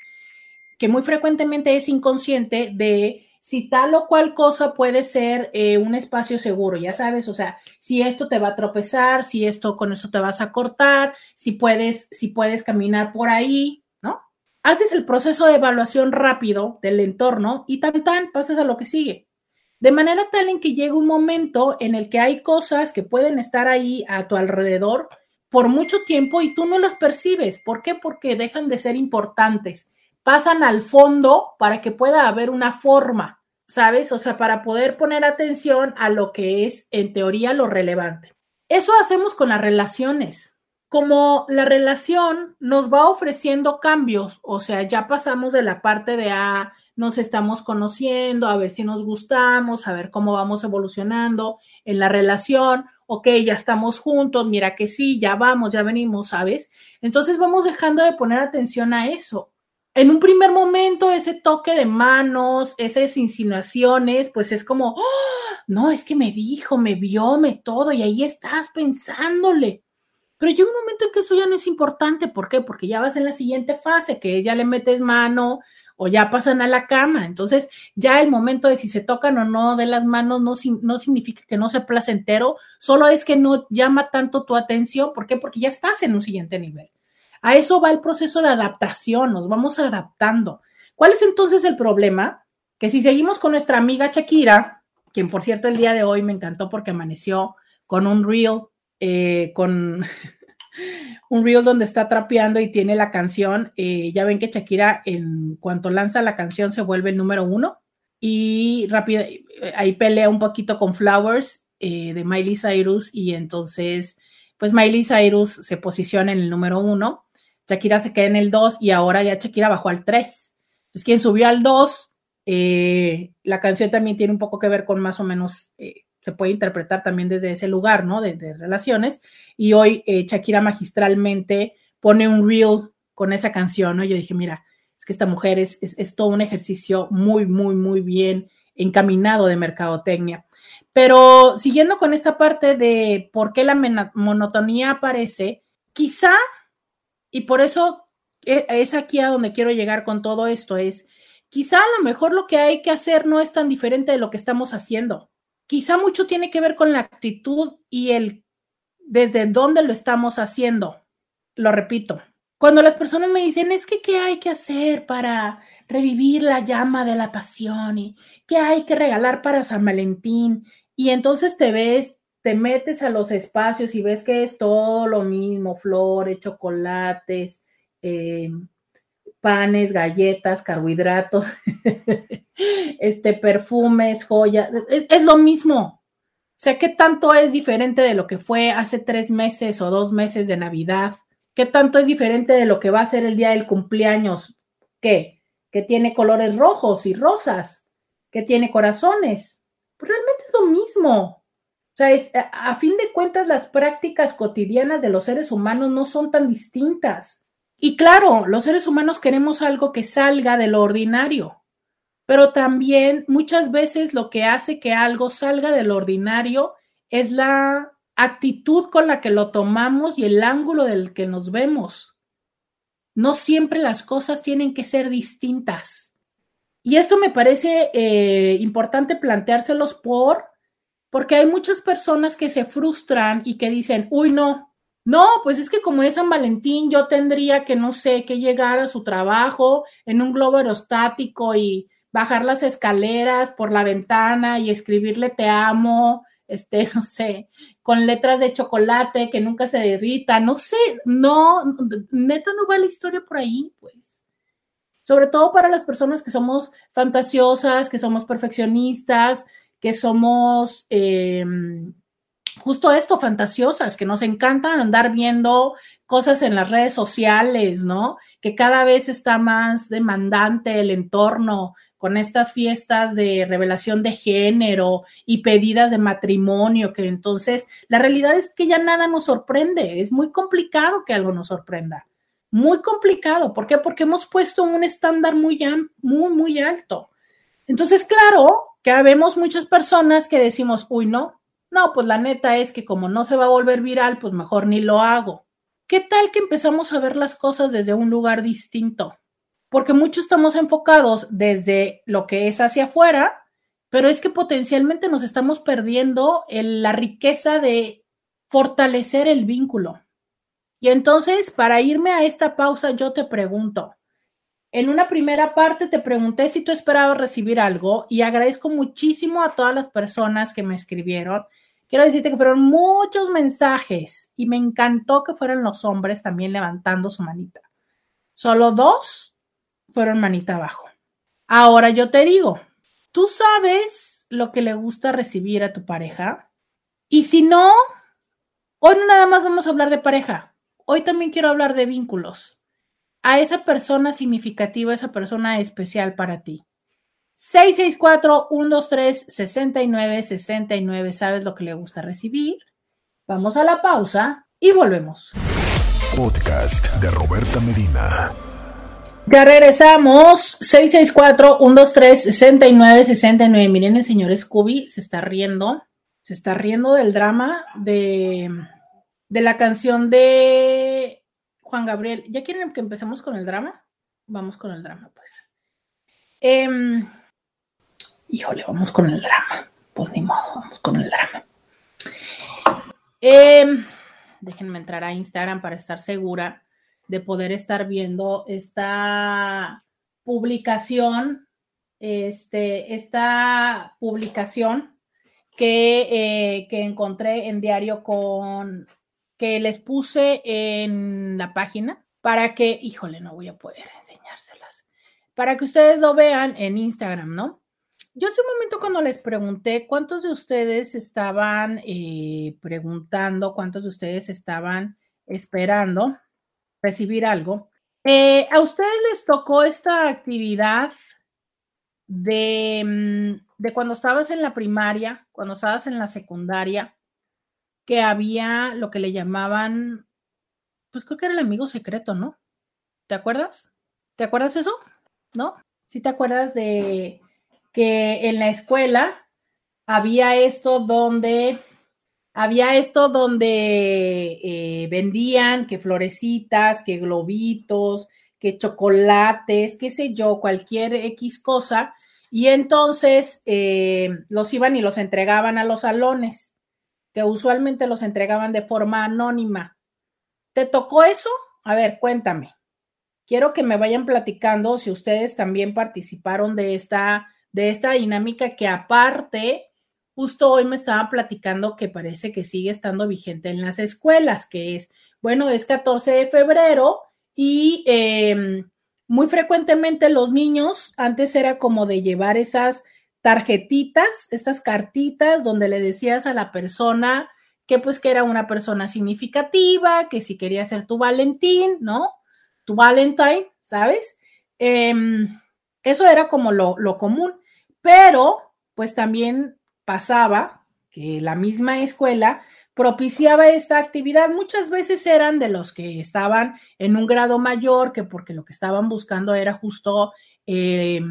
que muy frecuentemente es inconsciente de si tal o cual cosa puede ser eh, un espacio seguro, ya sabes, o sea, si esto te va a tropezar, si esto con eso te vas a cortar, si puedes, si puedes caminar por ahí, ¿no? Haces el proceso de evaluación rápido del entorno y tan tan pasas a lo que sigue. De manera tal en que llega un momento en el que hay cosas que pueden estar ahí a tu alrededor por mucho tiempo y tú no las percibes. ¿Por qué? Porque dejan de ser importantes pasan al fondo para que pueda haber una forma, ¿sabes? O sea, para poder poner atención a lo que es en teoría lo relevante. Eso hacemos con las relaciones. Como la relación nos va ofreciendo cambios, o sea, ya pasamos de la parte de, ah, nos estamos conociendo, a ver si nos gustamos, a ver cómo vamos evolucionando en la relación, ok, ya estamos juntos, mira que sí, ya vamos, ya venimos, ¿sabes? Entonces vamos dejando de poner atención a eso en un primer momento ese toque de manos, esas insinuaciones, pues es como, ¡Ah! no, es que me dijo, me vio, me todo, y ahí estás pensándole. Pero llega un momento en que eso ya no es importante. ¿Por qué? Porque ya vas en la siguiente fase, que ya le metes mano o ya pasan a la cama. Entonces, ya el momento de si se tocan o no de las manos no, no significa que no sea placentero, solo es que no llama tanto tu atención. ¿Por qué? Porque ya estás en un siguiente nivel. A eso va el proceso de adaptación, nos vamos adaptando. ¿Cuál es entonces el problema? Que si seguimos con nuestra amiga Shakira, quien por cierto el día de hoy me encantó porque amaneció con un reel, eh, con un reel donde está trapeando y tiene la canción. Eh, ya ven que Shakira en cuanto lanza la canción se vuelve el número uno y rápido ahí pelea un poquito con Flowers eh, de Miley Cyrus y entonces pues Miley Cyrus se posiciona en el número uno Shakira se queda en el 2 y ahora ya Shakira bajó al 3. Pues quien subió al 2, eh, la canción también tiene un poco que ver con más o menos, eh, se puede interpretar también desde ese lugar, ¿no? De, relaciones. Y hoy eh, Shakira magistralmente pone un reel con esa canción, ¿no? Yo dije, mira, es que esta mujer es, es todo un ejercicio muy, muy, muy bien encaminado de mercadotecnia. Pero siguiendo con esta parte de por qué la monotonía aparece, quizá y por eso e, es aquí a donde quiero llegar con todo esto, es quizá a lo mejor lo que hay que hacer no es tan diferente de lo que estamos haciendo. Quizá mucho tiene que ver con la actitud y el desde dónde lo estamos haciendo. Lo repito, cuando las personas me dicen, es que, ¿qué hay que hacer para revivir la llama de la pasión? ¿Y qué hay que regalar para San Valentín? Y entonces te ves te metes a los espacios y ves que es todo lo mismo, flores, chocolates, eh, panes, galletas, carbohidratos, este, perfumes, joyas, es, es, lo mismo. O sea, ¿qué tanto es diferente de lo que fue hace tres meses o dos meses de Navidad? ¿Qué tanto es diferente de lo que va a ser el día del cumpleaños? ¿Qué? Que tiene colores rojos y rosas, que tiene corazones. Pues realmente es lo mismo sea, a fin de cuentas las prácticas cotidianas de los seres humanos no son tan distintas. Y claro, los seres humanos queremos algo que salga de lo ordinario, pero también muchas veces lo que hace que algo salga de lo ordinario es la actitud con la que lo tomamos y el ángulo del que nos vemos. No siempre las cosas tienen que ser distintas. Y esto me parece eh, importante planteárselos por porque hay muchas personas que se frustran y que dicen, uy, no, no, pues es que como es San Valentín, yo tendría que, no sé, que llegar a su trabajo en un globo aerostático y bajar las escaleras por la ventana y escribirle te amo, este, no sé, con letras de chocolate que nunca se derrita, no sé, no, neta no va la historia por ahí, pues. Sobre todo para las personas que somos fantasiosas, que somos perfeccionistas, que somos em, justo esto, fantasiosas, que nos encanta andar viendo cosas en las redes sociales, ¿no? Que cada vez está más demandante el entorno con estas fiestas de revelación de género y pedidas de matrimonio, que entonces la realidad es que ya nada nos sorprende, es muy complicado que algo nos sorprenda, muy complicado, ¿por qué? Porque hemos puesto un estándar muy, muy, muy alto. Entonces, claro, que vemos muchas personas que decimos, uy, no, No, pues la neta es que como no se va a volver viral, pues mejor ni lo hago. ¿Qué tal que empezamos a ver las cosas desde un lugar distinto? Porque muchos estamos enfocados desde lo que es hacia afuera, pero es que potencialmente nos estamos perdiendo la riqueza de fortalecer el vínculo. Y entonces, para irme a esta pausa, yo te pregunto, en una primera parte te pregunté si tú esperabas recibir algo y agradezco muchísimo a todas las personas que me escribieron. Quiero decirte que fueron muchos mensajes y me encantó que fueran los hombres también levantando su manita. Solo dos fueron manita abajo. Ahora yo te digo, ¿tú sabes lo que le gusta recibir a tu pareja? Y si no, hoy no nada más vamos a hablar de pareja. Hoy también quiero hablar de vínculos a esa persona significativa, esa persona especial para ti. 664-123-6969. ¿Sabes lo que le gusta recibir? Vamos a la pausa y volvemos. Podcast de Roberta Medina. Ya regresamos. 664-123-6969. Miren, el señor Scooby se está riendo. Se está riendo del drama de, de la canción de Juan Gabriel, ¿ya quieren que empecemos con el drama? Vamos con el drama, pues. Em, híjole, vamos con el drama. Pues ni modo, vamos con el drama. Em, déjenme entrar a Instagram para estar segura de poder estar viendo esta publicación, este, esta publicación que, eh, que encontré en diario con que les puse en la página para que, híjole, no voy a poder enseñárselas, para que ustedes lo vean en Instagram, ¿no? Yo hace un momento cuando les pregunté cuántos de ustedes estaban eh, preguntando, cuántos de ustedes estaban esperando recibir algo, eh, a ustedes les tocó esta actividad de, mm, de cuando estabas en la primaria, cuando estabas en la secundaria, que había lo que le llamaban, pues creo que era el amigo secreto, ¿no? ¿Te acuerdas? ¿Te acuerdas eso? ¿No? ¿Sí te acuerdas de que en la escuela había esto donde había esto donde eh, vendían que florecitas, que globitos, que chocolates, qué sé yo, cualquier X cosa, y entonces eh, los iban y los entregaban a los salones que usualmente los entregaban de forma anónima. ¿Te tocó eso? A ver, cuéntame. Quiero que me vayan platicando si ustedes también participaron de esta, de esta dinámica que aparte, justo hoy me estaban platicando que parece que sigue estando vigente en las escuelas, que es, bueno, es 14 de febrero y em, muy frecuentemente los niños, antes era como de llevar esas tarjetitas, estas cartitas donde le decías a la persona que pues que era una persona significativa, que si quería ser tu Valentín, ¿no? Tu Valentine, ¿sabes? Em, eso era como lo, lo común, pero pues también pasaba que la misma escuela propiciaba esta actividad. Muchas veces eran de los que estaban en un grado mayor, que porque lo que estaban buscando era justo eh,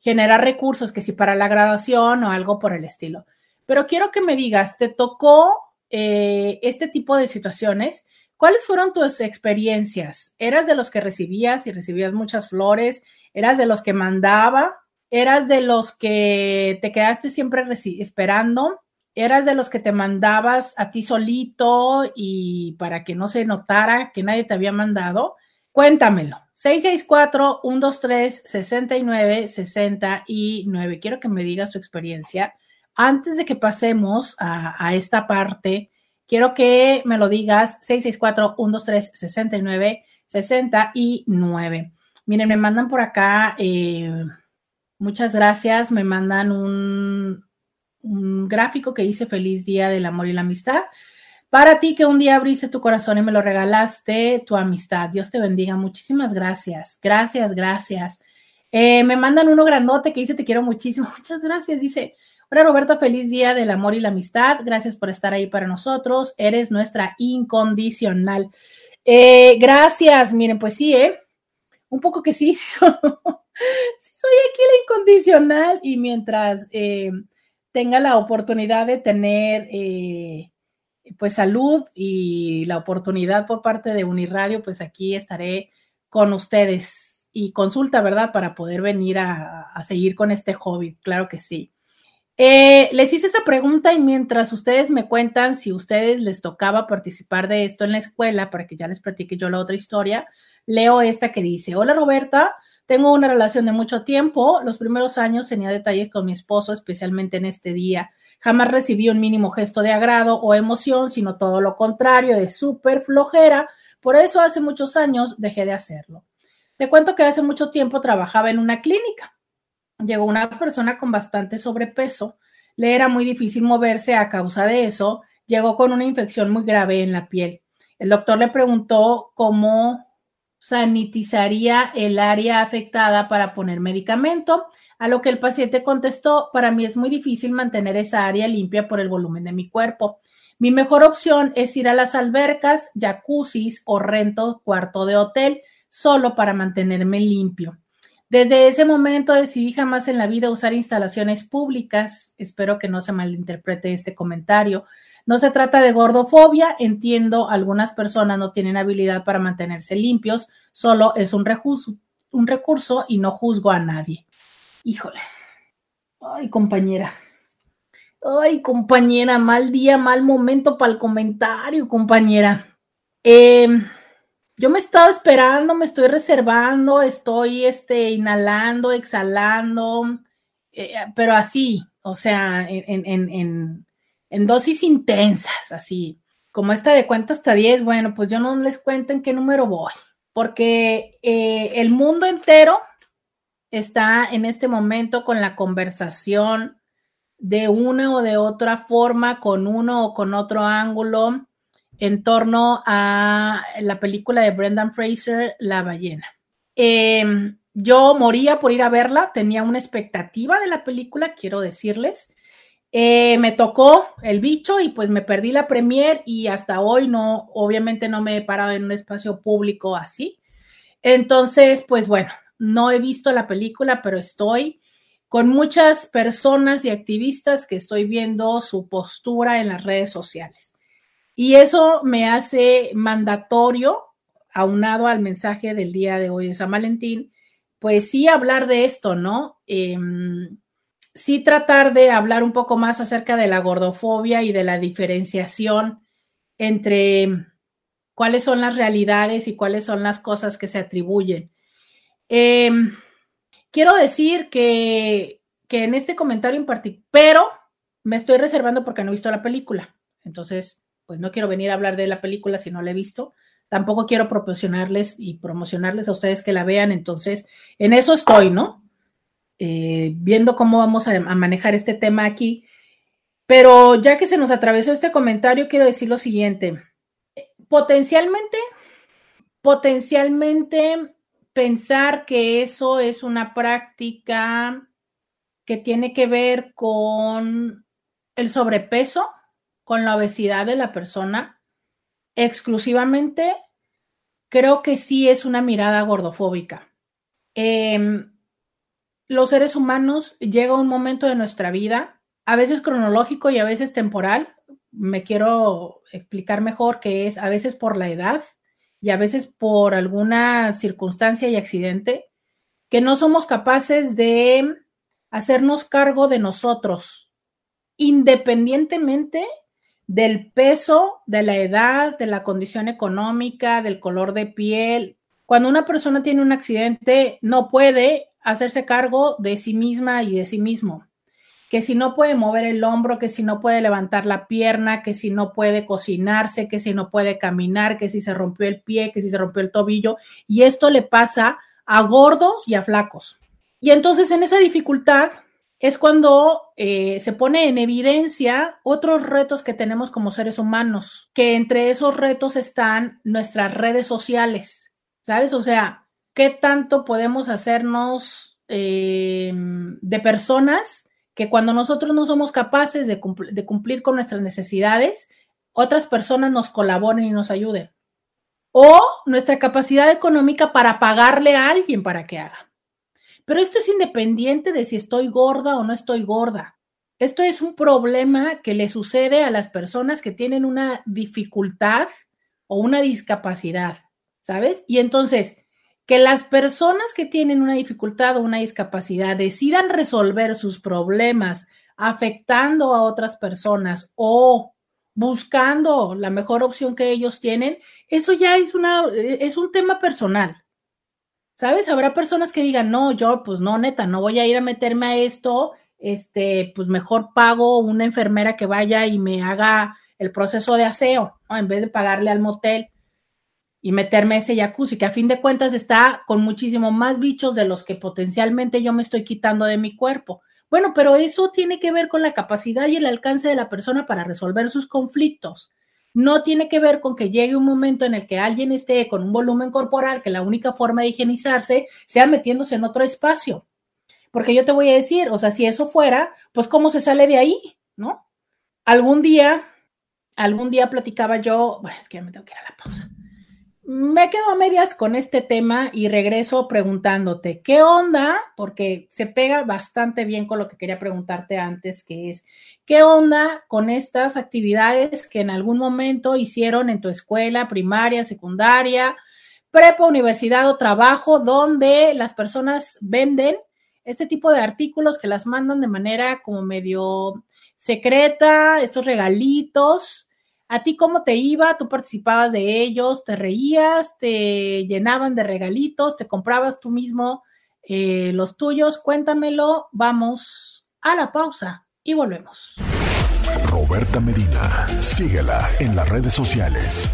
generar recursos, que si para la graduación o algo por el estilo. Pero quiero que me digas, ¿te tocó eh, este tipo de situaciones? ¿Cuáles fueron tus experiencias? ¿Eras de los que recibías y recibías muchas flores? ¿Eras de los que mandaba? ¿Eras de los que te quedaste siempre esperando? ¿Eras de los que te mandabas a ti solito y para que no se notara que nadie te había mandado? Cuéntamelo. 664-123-6969. Quiero que me digas tu experiencia. Antes de que pasemos a, esta parte, quiero que me lo digas. 664-123-6969. Miren, me mandan por acá. Eh, muchas gracias. Me mandan un, un gráfico que dice feliz día del amor y la amistad. Para ti que un día abriste tu corazón y me lo regalaste, tu amistad. Dios te bendiga. Muchísimas gracias. Gracias, gracias. Eh, me mandan uno grandote que dice te quiero muchísimo. Muchas gracias. Dice, hola Roberto, feliz día del amor y la amistad. Gracias por estar ahí para nosotros. Eres nuestra incondicional. Eh, gracias. Miren, pues sí, ¿eh? Un poco que sí, sí soy, aquí la incondicional y mientras... Eh, tenga la oportunidad de tener eh, pues salud y la oportunidad por parte de Uniradio, pues aquí estaré con ustedes y consulta, ¿verdad? Para poder venir a, seguir con este hobby, claro que sí. Eh, les hice esa pregunta y mientras ustedes me cuentan si ustedes les tocaba participar de esto en la escuela, para que ya les platique yo la otra historia, leo esta que dice, hola Roberta, tengo una relación de mucho tiempo, los primeros años tenía detalles con mi esposo, especialmente en este día. Jamás recibí un mínimo gesto de agrado o emoción, sino todo lo contrario, de súper flojera. Por eso hace muchos años dejé de hacerlo. Te cuento que hace mucho tiempo trabajaba en una clínica. Llegó una persona con bastante sobrepeso. Le era muy difícil moverse a causa de eso. Llegó con una infección muy grave en la piel. El doctor le preguntó cómo sanitizaría el área afectada para poner medicamento, a lo que el paciente contestó, para mí es muy difícil mantener esa área limpia por el volumen de mi cuerpo. Mi mejor opción es ir a las albercas, jacuzzis o rento cuarto de hotel solo para mantenerme limpio. Desde ese momento decidí jamás en la vida usar instalaciones públicas. Espero que no se malinterprete este comentario. No se trata de gordofobia, entiendo, algunas personas no tienen habilidad para mantenerse limpios, solo es un recurso, un recurso y no juzgo a nadie. Híjole. Ay, compañera. Ay, compañera, mal día, mal momento para el comentario, compañera. Em, yo me he estado esperando, me estoy reservando, estoy este, inhalando, exhalando, eh, pero así, o sea, en, en, dosis intensas, así, como esta de cuenta hasta 10, bueno, pues yo no les cuento en qué número voy, porque eh, el mundo entero está en este momento con la conversación de una o de otra forma, con uno o con otro ángulo, en torno a la película de Brendan Fraser, La ballena. Em, yo moría por ir a verla, tenía una expectativa de la película, quiero decirles. Eh, me tocó el bicho y pues me perdí la premier y hasta hoy no, obviamente no me he parado en un espacio público así. Entonces, pues bueno, no he visto la película, pero estoy con muchas personas y activistas que estoy viendo su postura en las redes sociales. Y eso me hace mandatorio, aunado al mensaje del día de hoy de San Valentín, pues sí hablar de esto, ¿no? Em, sí tratar de hablar un poco más acerca de la gordofobia y de la diferenciación entre cuáles son las realidades y cuáles son las cosas que se atribuyen. Em, quiero decir que, que, en este comentario en particular, pero me estoy reservando porque no he visto la película. Entonces, pues no quiero venir a hablar de la película si no la he visto. Tampoco quiero proporcionarles y promocionarles a ustedes que la vean. Entonces, en eso estoy, ¿no? Eh, viendo cómo vamos a, manejar este tema aquí. Pero ya que se nos atravesó este comentario, quiero decir lo siguiente. Potencialmente, potencialmente pensar que eso es una práctica que tiene que ver con el sobrepeso con la obesidad de la persona exclusivamente, creo que sí es una mirada gordofóbica. Em, los seres humanos llega un momento de nuestra vida, a veces cronológico y a veces temporal. Me quiero explicar mejor que es a veces por la edad y a veces por alguna circunstancia y accidente, que no somos capaces de hacernos cargo de nosotros, independientemente del peso, de la edad, de la condición económica, del color de piel. Cuando una persona tiene un accidente, no puede hacerse cargo de sí misma y de sí mismo. Que si no puede mover el hombro, que si no puede levantar la pierna, que si no puede cocinarse, que si no puede caminar, que si se rompió el pie, que si se rompió el tobillo. Y esto le pasa a gordos y a flacos. Y entonces en esa dificultad es cuando eh, se pone en evidencia otros retos que tenemos como seres humanos, que entre esos retos están nuestras redes sociales, ¿sabes? O sea, ¿qué tanto podemos hacernos eh, de personas que cuando nosotros no somos capaces de, de cumplir con nuestras necesidades, otras personas nos colaboren y nos ayuden? O nuestra capacidad económica para pagarle a alguien para que haga. Pero esto es independiente de si estoy gorda o no estoy gorda. Esto es un problema que le sucede a las personas que tienen una dificultad o una discapacidad, ¿sabes? Y entonces, que las personas que tienen una dificultad o una discapacidad decidan resolver sus problemas afectando a otras personas o buscando la mejor opción que ellos tienen, eso ya es, una, es un tema personal. ¿Sabes? Habrá personas que digan, no, yo pues no, neta, no voy a ir a meterme a esto, este, pues mejor pago una enfermera que vaya y me haga el proceso de aseo, en vez de pagarle al motel y meterme ese jacuzzi, que a fin de cuentas está con muchísimo más bichos de los que potencialmente yo me estoy quitando de mi cuerpo. Bueno, pero eso tiene que ver con la capacidad y el alcance de la persona para resolver sus conflictos. No tiene que ver con que llegue un momento en el que alguien esté con un volumen corporal que la única forma de higienizarse sea metiéndose en otro espacio. Porque yo te voy a decir, o sea, si eso fuera, pues cómo se sale de ahí, ¿no? Algún día, algún día platicaba yo, bueno, es que ya me tengo que ir a la pausa me quedo a medias con este tema y regreso preguntándote, ¿qué onda? Porque se pega bastante bien con lo que quería preguntarte antes, que es, ¿qué onda con estas actividades que en algún momento hicieron en tu escuela primaria, secundaria, prepa, universidad o trabajo, donde las personas venden este tipo de artículos que las mandan de manera como medio secreta, estos regalitos? ¿A ti cómo te iba? ¿Tú participabas de ellos? ¿Te reías? ¿Te llenaban de regalitos? ¿Te comprabas tú mismo eh, los tuyos? Cuéntamelo. Vamos a la pausa y volvemos. Roberta Medina, síguela en las redes sociales.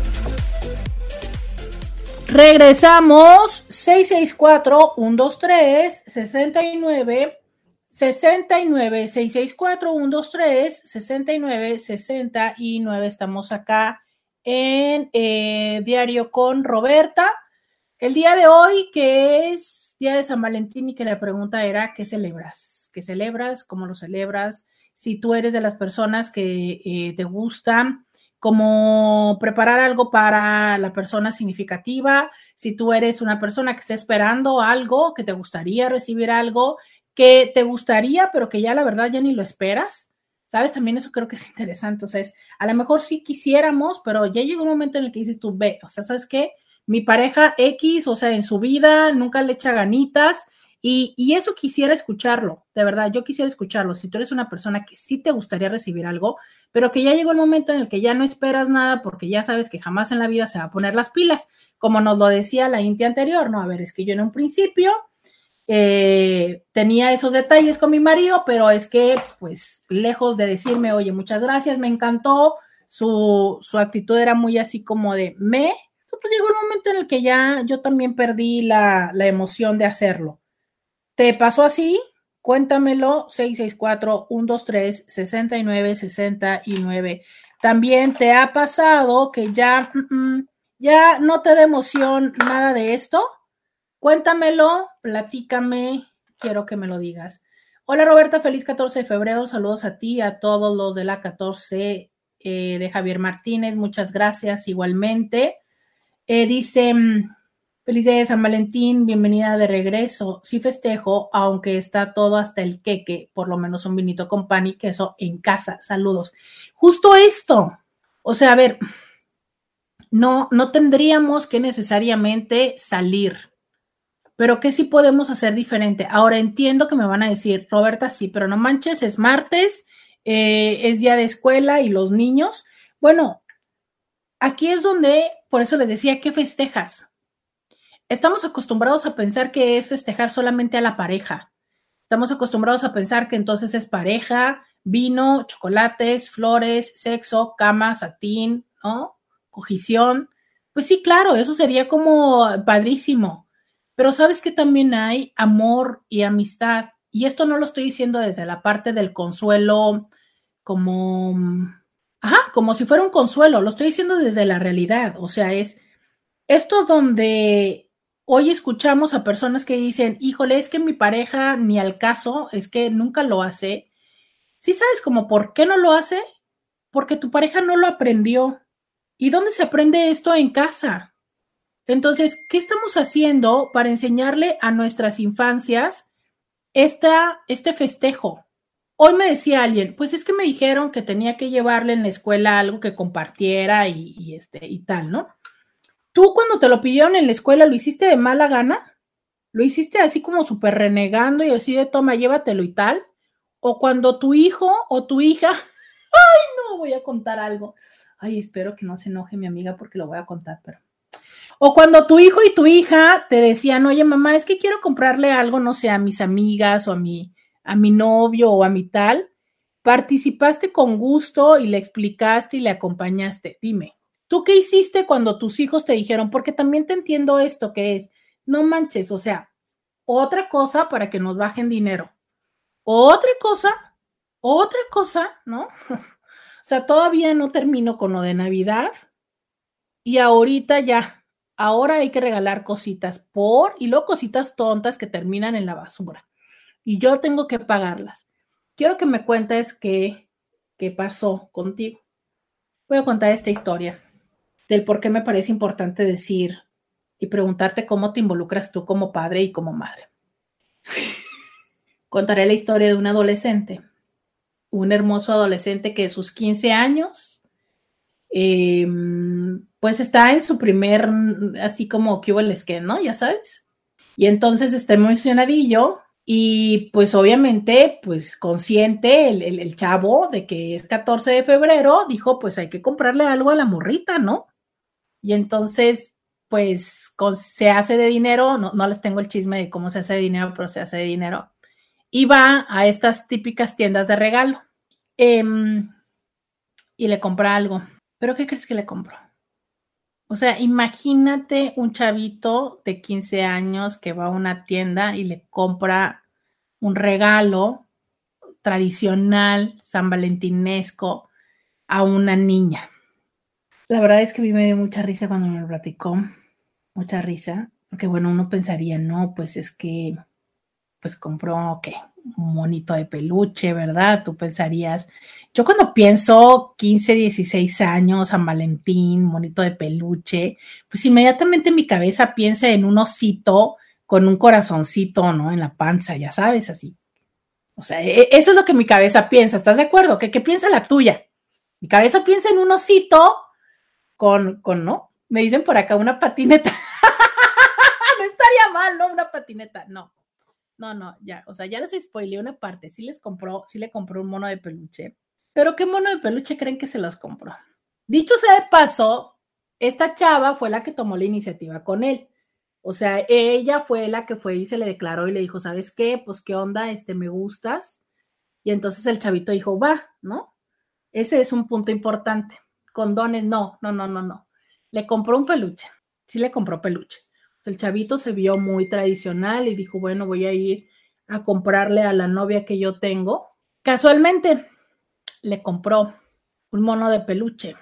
Regresamos 664 123 69 69 664 123 69 69. Estamos acá en eh, Diario con Roberta. El día de hoy, que es Día de San Valentín, y que la pregunta era: ¿qué celebras? ¿Qué celebras? ¿Cómo lo celebras? Si tú eres de las personas que eh, te gusta como preparar algo para la persona significativa, si tú eres una persona que está esperando algo, que te gustaría recibir algo, que te gustaría, pero que ya la verdad ya ni lo esperas. ¿Sabes? También eso creo que es interesante. O sea, es, a lo mejor sí quisiéramos, pero ya llega un momento en el que dices tú, ve, o sea, ¿sabes qué? Mi pareja X, o sea, en su vida nunca le echa ganitas y, y eso quisiera escucharlo, de verdad, yo quisiera escucharlo. Si tú eres una persona que sí te gustaría recibir algo, pero que ya llegó el momento en el que ya no esperas nada porque ya sabes que jamás en la vida se va a poner las pilas, como nos lo decía la Inti anterior, ¿no? A ver, es que yo en un principio eh, tenía esos detalles con mi marido, pero es que, pues, lejos de decirme, oye, muchas gracias, me encantó, su, su actitud era muy así como de, me, pues llegó el momento en el que ya yo también perdí la, la emoción de hacerlo. ¿Te pasó así? Cuéntamelo, 664-123-6969. También te ha pasado que ya, mm, mm, ya no te da emoción nada de esto. Cuéntamelo, platícame, quiero que me lo digas. Hola Roberta, feliz 14 de febrero, saludos a ti, a todos los de la 14 eh, de Javier Martínez, muchas gracias igualmente. Eh, dice, mm, feliz día de San Valentín, bienvenida de regreso. Sí festejo, aunque está todo hasta el queque, por lo menos un vinito con pan y queso en casa, saludos. Justo esto, o sea, a ver, no, no tendríamos que necesariamente salir pero ¿qué sí podemos hacer diferente? Ahora entiendo que me van a decir, Roberta, sí, pero no manches, es martes, eh, es día de escuela y los niños. Bueno, aquí es donde, por eso les decía, ¿qué festejas? Estamos acostumbrados a pensar que es festejar solamente a la pareja. Estamos acostumbrados a pensar que entonces es pareja, vino, chocolates, flores, sexo, cama, satín, ¿no? Cogición. Pues sí, claro, eso sería como padrísimo. Pero sabes que también hay amor y amistad. Y esto no lo estoy diciendo desde la parte del consuelo como, ajá, como si fuera un consuelo, lo estoy diciendo desde la realidad. O sea, es esto donde hoy escuchamos a personas que dicen, híjole, es que mi pareja ni al caso, es que nunca lo hace. ¿Sí sabes como por qué no lo hace? Porque tu pareja no lo aprendió. ¿Y dónde se aprende esto en casa? Entonces, ¿qué estamos haciendo para enseñarle a nuestras infancias esta, este festejo? Hoy me decía alguien, pues es que me dijeron que tenía que llevarle en la escuela algo que compartiera y, este y tal, ¿no? Tú cuando te lo pidieron en la escuela, ¿lo hiciste de mala gana? ¿Lo hiciste así como súper renegando y así de toma, llévatelo y tal? ¿O cuando tu hijo o tu hija, ay, no, voy a contar algo. Ay, espero que no se enoje mi amiga porque lo voy a contar, pero... O cuando tu hijo y tu hija te decían, oye, mamá, es que quiero comprarle algo, no sé, a mis amigas o a mi, a mi novio o a mi tal, participaste con gusto y le explicaste y le acompañaste. Dime, ¿tú qué hiciste cuando tus hijos te dijeron? Porque también te entiendo esto que es, no manches, o sea, otra cosa para que nos bajen dinero. Otra cosa, otra cosa, ¿no? o sea, todavía no termino con lo de Navidad y ahorita ya, ahora hay que regalar cositas por y luego cositas tontas que terminan en la basura y yo tengo que pagarlas. Quiero que me cuentes qué, qué pasó contigo. Voy a contar esta historia del por qué me parece importante decir y preguntarte cómo te involucras tú como padre y como madre. Contaré la historia de un adolescente, un hermoso adolescente que a sus 15 años, em, pues está en su primer, así como que hubo el esquema, ¿no? Ya sabes. Y entonces está emocionadillo y pues obviamente, pues consciente el, chavo de que es 14 de febrero, dijo, pues hay que comprarle algo a la morrita, ¿no? Y entonces, pues se hace de dinero, no, no les tengo el chisme de cómo se hace de dinero, pero se hace de dinero. Y va a estas típicas tiendas de regalo em, y le compra algo. ¿Pero qué crees que le compró? O sea, imagínate un chavito de 15 años que va a una tienda y le compra un regalo tradicional, san valentinesco, a una niña. La verdad es que a mí me dio mucha risa cuando me lo platicó, mucha risa, porque bueno, uno pensaría, no, pues es que, pues compró, ¿qué? Monito de peluche, ¿verdad? Tú pensarías, yo cuando pienso 15, 16 años, San Valentín, monito de peluche, pues inmediatamente mi cabeza piensa en un osito con un corazoncito, ¿no? En la panza, ya sabes, así. O sea, e, eso es lo que mi cabeza piensa, ¿estás de acuerdo? ¿Qué, qué piensa la tuya? Mi cabeza piensa en un osito con, con, ¿no? Me dicen por acá una patineta. no estaría mal, ¿no? Una patineta, no no, no, ya, o sea, ya les spoileé una parte. Sí les compró, sí le compró un mono de peluche. Pero ¿qué mono de peluche creen que se los compró? Dicho sea de paso, esta chava fue la que tomó la iniciativa con él. O sea, ella fue la que fue y se le declaró y le dijo, ¿sabes qué? Pues qué onda, este, me gustas. Y entonces el chavito dijo, va, ¿no? Ese es un punto importante. Condones, no, no, no, no, no. Le compró un peluche. Sí le compró peluche. El chavito se vio muy tradicional y dijo, bueno, voy a ir a comprarle a la novia que yo tengo. Casualmente le compró un mono de peluche,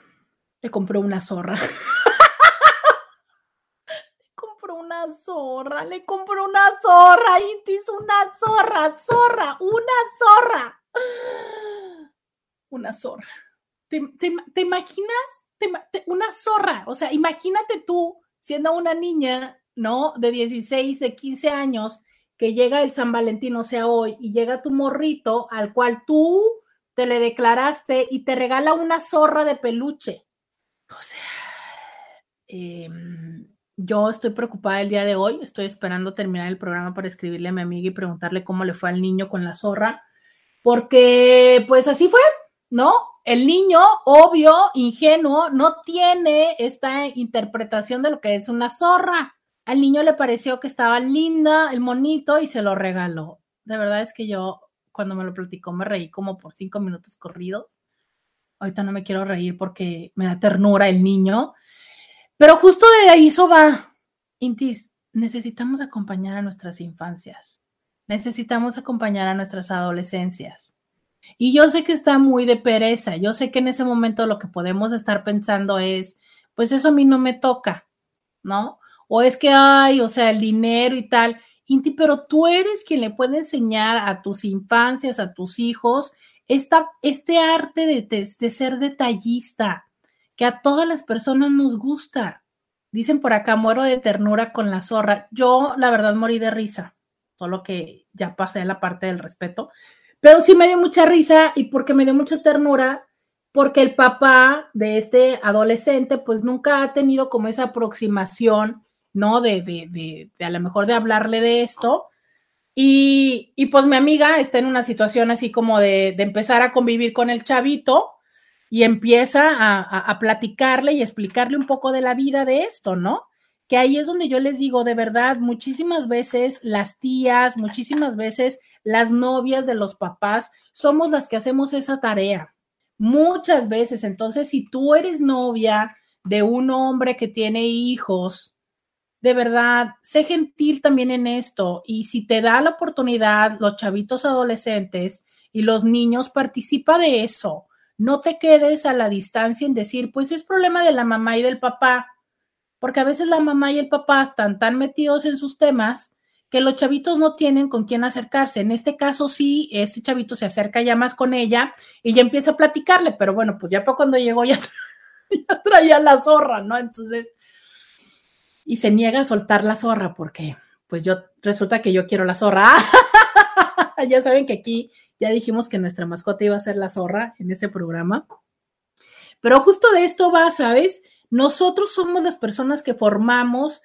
le compró una zorra. le compró una zorra, le compró una zorra, Intis, una zorra, zorra, una zorra. Una zorra. ¿Te, imaginas? una zorra, o sea, imagínate tú siendo una niña ¿no? De 16, de 15 años, que llega el San Valentín, o sea, hoy, y llega tu morrito al cual tú te le declaraste y te regala una zorra de peluche. O sea, em, yo estoy preocupada el día de hoy, estoy esperando terminar el programa para escribirle a mi amiga y preguntarle cómo le fue al niño con la zorra, porque pues así fue, ¿no? El niño, obvio, ingenuo, no tiene esta interpretación de lo que es una zorra. Al niño le pareció que estaba linda el monito y se lo regaló. De verdad es que yo cuando me lo platicó me reí como por cinco minutos corridos. Ahorita no me quiero reír porque me da ternura el niño. Pero justo de ahí eso va. Intis, necesitamos acompañar a nuestras infancias. Necesitamos acompañar a nuestras adolescencias. Y yo sé que está muy de pereza. Yo sé que en ese momento lo que podemos estar pensando es, pues eso a mí no me toca, ¿no? O es que hay, o sea, el dinero y tal. Inti, pero tú eres quien le puede enseñar a tus infancias, a tus hijos, esta, este arte de, de, ser detallista, que a todas las personas nos gusta. Dicen por acá, muero de ternura con la zorra. Yo, la verdad, morí de risa, solo que ya pasé la parte del respeto. Pero sí me dio mucha risa y porque me dio mucha ternura, porque el papá de este adolescente pues nunca ha tenido como esa aproximación, ¿no? De, de, de, de a lo mejor de hablarle de esto. Y, y, pues mi amiga está en una situación así como de, de empezar a convivir con el chavito y empieza a, a, a, platicarle y explicarle un poco de la vida de esto, ¿no? Que ahí es donde yo les digo, de verdad, muchísimas veces las tías, muchísimas veces las novias de los papás, somos las que hacemos esa tarea. Muchas veces, entonces, si tú eres novia de un hombre que tiene hijos, de verdad, sé gentil también en esto y si te da la oportunidad, los chavitos adolescentes y los niños, participa de eso. No te quedes a la distancia en decir, pues es problema de la mamá y del papá, porque a veces la mamá y el papá están tan metidos en sus temas que los chavitos no tienen con quién acercarse. En este caso sí, este chavito se acerca ya más con ella y ya empieza a platicarle, pero bueno, pues ya para cuando llegó ya, ya traía la zorra, ¿no? Entonces, y se niega a soltar la zorra porque pues yo resulta que yo quiero la zorra. ya saben que aquí ya dijimos que nuestra mascota iba a ser la zorra en este programa. Pero justo de esto va, ¿sabes? Nosotros somos las personas que formamos.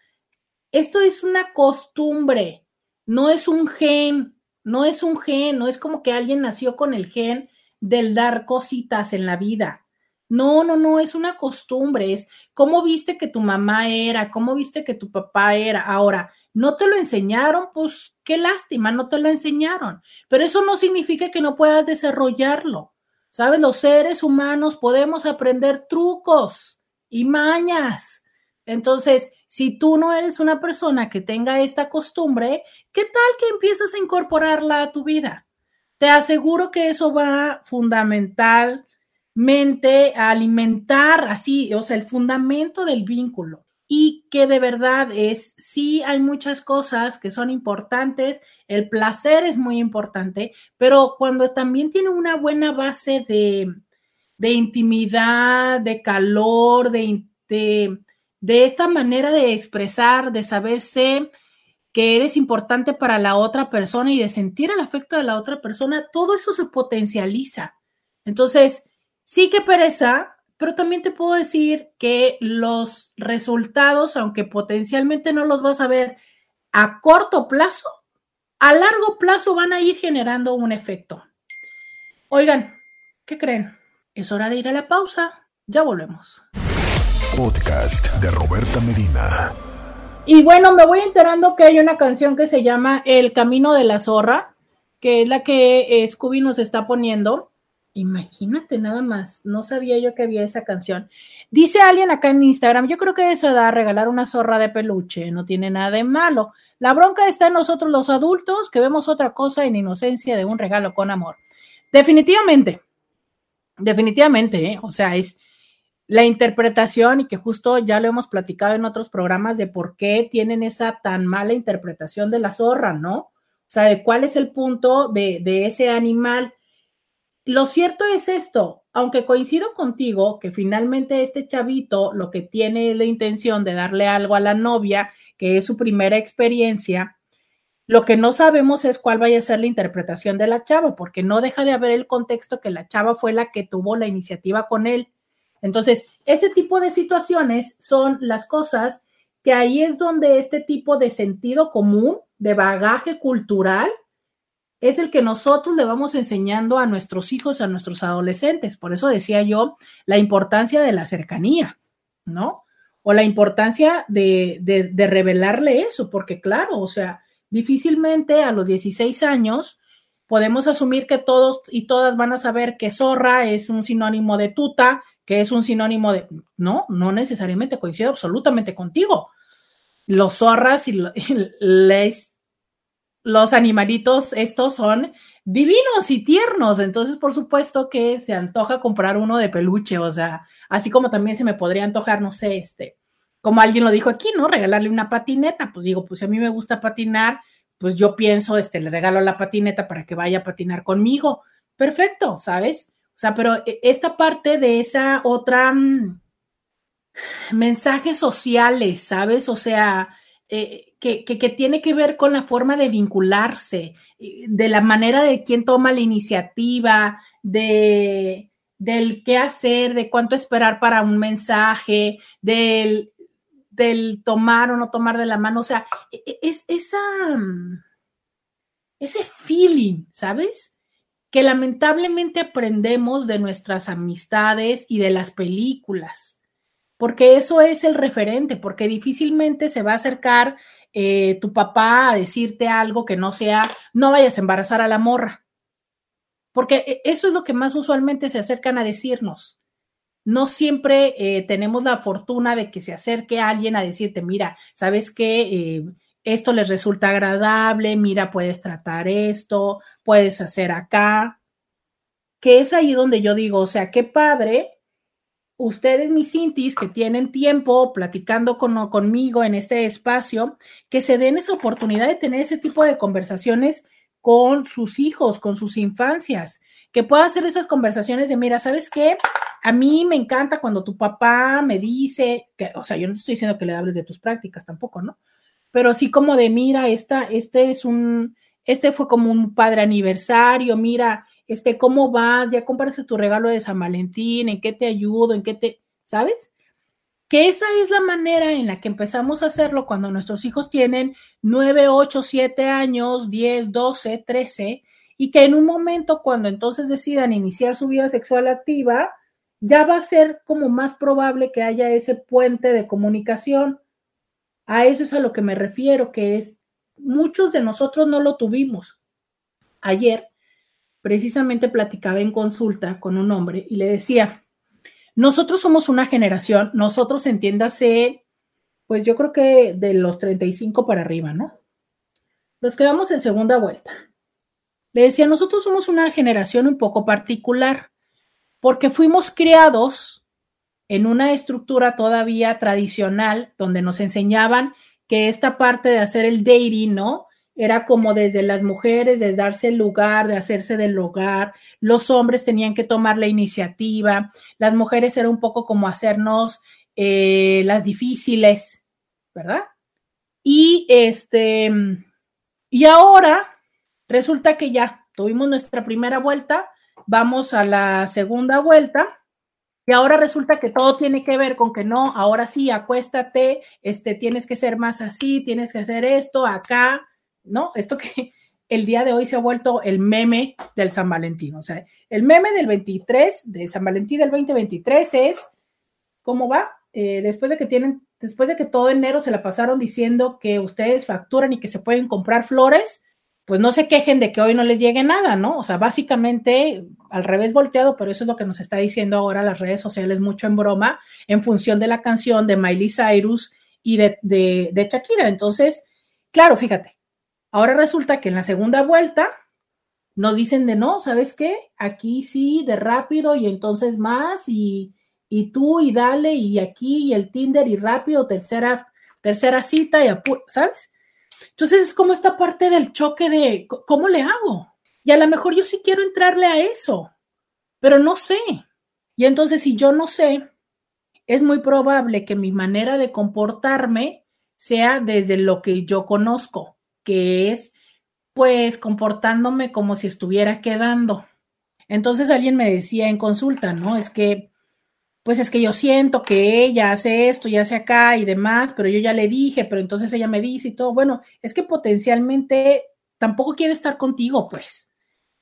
Esto es una costumbre, no es un gen, no es un gen, no es como que alguien nació con el gen del dar cositas en la vida. No, no, no, es una costumbre, es cómo viste que tu mamá era, cómo viste que tu papá era. Ahora, no te lo enseñaron, pues qué lástima, no te lo enseñaron, pero eso no significa que no puedas desarrollarlo. ¿Sabes? Los seres humanos podemos aprender trucos y mañas. Entonces, si tú no eres una persona que tenga esta costumbre, ¿qué tal que empiezas a incorporarla a tu vida? Te aseguro que eso va fundamental mente a alimentar así, o sea, el fundamento del vínculo. Y que de verdad es, sí hay muchas cosas que son importantes, el placer es muy importante, pero cuando también tiene una buena base de, de intimidad, de calor, de, de, de esta manera de expresar, de saberse que eres importante para la otra persona y de sentir el afecto de la otra persona, todo eso se potencializa. Entonces, Sí que pereza, pero también te puedo decir que los resultados, aunque potencialmente no los vas a ver a corto plazo, a largo plazo van a ir generando un efecto. Oigan, ¿qué creen? Es hora de ir a la pausa. Ya volvemos. Podcast de Roberta Medina. Y bueno, me voy enterando que hay una canción que se llama El Camino de la Zorra, que es la que Scooby nos está poniendo. Imagínate nada más, no sabía yo que había esa canción. Dice alguien acá en Instagram, yo creo que esa da regalar una zorra de peluche, no tiene nada de malo. La bronca está en nosotros los adultos que vemos otra cosa en inocencia de un regalo con amor. Definitivamente, definitivamente, ¿eh? o sea, es la interpretación y que justo ya lo hemos platicado en otros programas de por qué tienen esa tan mala interpretación de la zorra, ¿no? O sea, de cuál es el punto de ese animal lo cierto es esto, aunque coincido contigo que finalmente este chavito lo que tiene es la intención de darle algo a la novia, que es su primera experiencia, lo que no sabemos es cuál vaya a ser la interpretación de la chava, porque no deja de haber el contexto que la chava fue la que tuvo la iniciativa con él. Entonces, ese tipo de situaciones son las cosas que ahí es donde este tipo de sentido común, de bagaje cultural, es el que nosotros le vamos enseñando a nuestros hijos, a nuestros adolescentes. Por eso decía yo la importancia de la cercanía, ¿no? O la importancia de, de, revelarle eso, porque claro, o sea, difícilmente a los 16 años podemos asumir que todos y todas van a saber que zorra es un sinónimo de tuta, que es un sinónimo de... No, no necesariamente coincido absolutamente contigo. Los zorras y les los animalitos estos son divinos y tiernos, entonces por supuesto que se antoja comprar uno de peluche, o sea, así como también se me podría antojar, no sé, este, como alguien lo dijo aquí, ¿no? Regalarle una patineta, pues digo, pues si a mí me gusta patinar, pues yo pienso, este, le regalo la patineta para que vaya a patinar conmigo. Perfecto, ¿sabes? O sea, pero e, esta parte de esa otra mm, mensajes sociales, ¿sabes? O sea, eh, que, tiene que ver con la forma de vincularse, de la manera de quién toma la iniciativa, de, del qué hacer, de cuánto esperar para un mensaje, del, del tomar o no tomar de la mano. O sea, e, e, es esa, ese feeling, ¿sabes? Que lamentablemente aprendemos de nuestras amistades y de las películas, porque eso es el referente, porque difícilmente se va a acercar eh, tu papá a decirte algo que no sea, no vayas a embarazar a la morra, porque e, eso es lo que más usualmente se acercan a decirnos. No siempre eh, tenemos la fortuna de que se acerque alguien a decirte, mira, ¿sabes qué? Eh, esto les resulta agradable, mira, puedes tratar esto, puedes hacer acá, que es ahí donde yo digo, o sea, qué padre, ustedes, mis cintis, que tienen tiempo platicando con, conmigo en este espacio, que se den esa oportunidad de tener ese tipo de conversaciones con sus hijos, con sus infancias, que pueda hacer esas conversaciones de, mira, ¿sabes qué? A mí me encanta cuando tu papá me dice, que, o sea, yo no te estoy diciendo que le hables de tus prácticas tampoco, ¿no? pero sí como de, mira, esta, este es un, este fue como un padre aniversario, mira, este, ¿cómo vas? Ya compraste tu regalo de San Valentín, ¿en qué te ayudo? ¿En qué te, sabes? Que esa es la manera en la que empezamos a hacerlo cuando nuestros hijos tienen 9, 8, 7 años, 10, 12, 13, y que en un momento cuando entonces decidan iniciar su vida sexual activa, ya va a ser como más probable que haya ese puente de comunicación a eso es a lo que me refiero, que es, muchos de nosotros no lo tuvimos. Ayer, precisamente platicaba en consulta con un hombre y le decía, nosotros somos una generación, nosotros entiéndase, pues yo creo que de los 35 para arriba, ¿no? Nos quedamos en segunda vuelta. Le decía, nosotros somos una generación un poco particular, porque fuimos criados en una estructura todavía tradicional donde nos enseñaban que esta parte de hacer el dating, ¿no? Era como desde las mujeres, de darse el lugar, de hacerse del hogar, los hombres tenían que tomar la iniciativa, las mujeres era un poco como hacernos eh, las difíciles, ¿verdad? Y este, y ahora resulta que ya tuvimos nuestra primera vuelta, vamos a la segunda vuelta y ahora resulta que todo tiene que ver con que no, ahora sí, acuéstate, este, tienes que ser más así, tienes que hacer esto, acá, ¿no? Esto que el día de hoy se ha vuelto el meme del San Valentín. O sea, el meme del 23, de San Valentín del 2023 es, ¿cómo va? Eh, después de que tienen, después de que todo enero se la pasaron diciendo que ustedes facturan y que se pueden comprar flores, pues no se quejen de que hoy no les llegue nada, ¿no? O sea, básicamente al revés volteado, pero eso es lo que nos está diciendo ahora las redes sociales mucho en broma, en función de la canción de Miley Cyrus y de, de, Shakira. Entonces, claro, fíjate, ahora resulta que en la segunda vuelta nos dicen de no, ¿sabes qué? Aquí sí, de rápido y entonces más y, y tú y dale y aquí y el Tinder y rápido, tercera, tercera cita y ¿sabes? Entonces es como esta parte del choque de cómo le hago. Y a lo mejor yo sí quiero entrarle a eso, pero no sé. Y entonces si yo no sé, es muy probable que mi manera de comportarme sea desde lo que yo conozco, que es pues comportándome como si estuviera quedando. Entonces alguien me decía en consulta, ¿no? Es que pues es que yo siento que ella hace esto y hace acá y demás, pero yo ya le dije, pero entonces ella me dice y todo. Bueno, es que potencialmente tampoco quiere estar contigo, pues,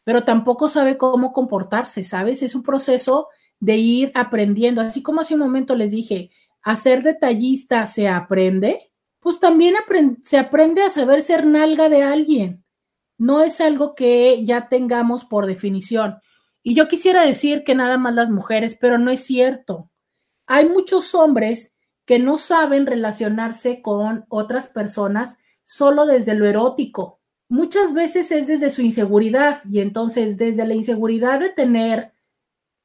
pero tampoco sabe cómo comportarse, ¿sabes? Es un proceso de ir aprendiendo. Así como hace un momento les dije, hacer detallista se aprende, pues también se aprende a saber ser nalga de alguien. No es algo que ya tengamos por definición. Y yo quisiera decir que nada más las mujeres, pero no es cierto. Hay muchos hombres que no saben relacionarse con otras personas solo desde lo erótico. Muchas veces es desde su inseguridad y entonces desde la inseguridad de tener,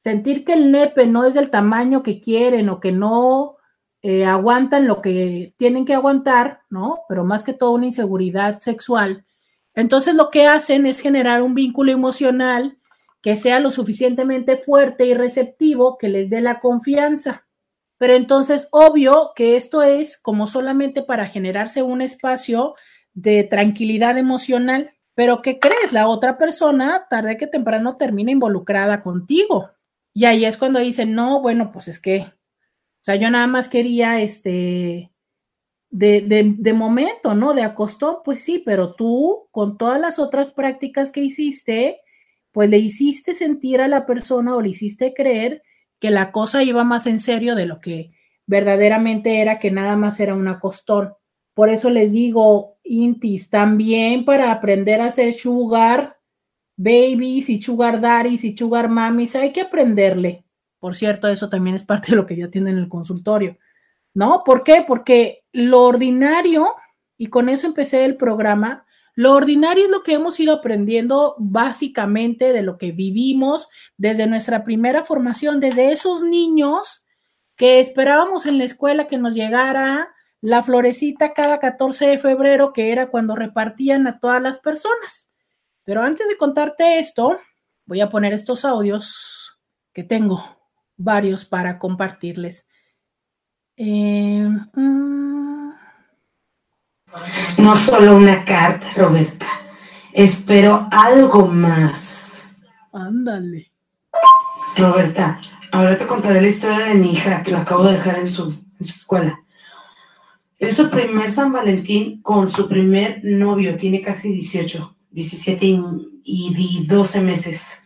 sentir que el nepe no es del tamaño que quieren o que no eh, aguantan lo que tienen que aguantar, ¿no? Pero más que todo una inseguridad sexual. Entonces lo que hacen es generar un vínculo emocional que sea lo suficientemente fuerte y receptivo que les dé la confianza. Pero entonces, obvio que esto es como solamente para generarse un espacio de tranquilidad emocional, pero ¿qué crees? La otra persona, tarde que temprano, termina involucrada contigo. Y ahí es cuando dicen, no, bueno, pues es que, sea, yo nada más quería, este, de, de, de momento, ¿no? De acostón, pues sí, pero tú, con todas las otras prácticas que hiciste, pues le hiciste sentir a la persona o le hiciste creer que la cosa iba más en serio de lo que verdaderamente era, que nada más era un acostón. Por eso les digo, Intis, también para aprender a hacer sugar babies y sugar daddies y sugar mamis, hay que aprenderle. Por cierto, eso también es parte de lo que ya tienen en el consultorio. ¿No? ¿Por qué? Porque lo ordinario, y con eso empecé el programa, lo ordinario es lo que hemos ido aprendiendo básicamente de lo que vivimos desde nuestra primera formación, desde esos niños que esperábamos en la escuela que nos llegara la florecita cada 14 de febrero, que era cuando repartían a todas las personas. Pero antes de contarte esto, voy a poner estos audios que tengo varios para compartirles. Eh, mm. No solo una carta, Roberta. Espero algo más. Ándale. Roberta, ahora te contaré la historia de mi hija que la acabo de dejar en su, en su escuela. Es su primer San Valentín con su primer novio, tiene casi 18, 17 y, y 12 meses.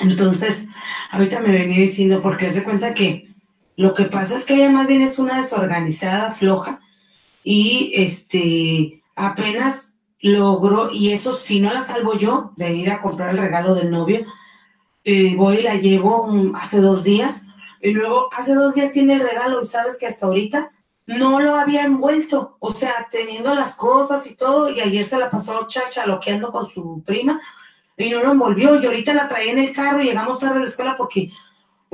Entonces, ahorita me venía diciendo, porque se cuenta que lo que pasa es que ella más bien es una desorganizada, floja, y este apenas logró, y eso si no la salvo yo de ir a comprar el regalo del novio, eh, voy y la llevo hace dos días, y luego hace dos días tiene el regalo, y sabes que hasta ahorita no lo había envuelto, o sea, teniendo las cosas y todo, y ayer se la pasó chacha loqueando con su prima, y no lo envolvió, y ahorita la traía en el carro y llegamos tarde a la escuela porque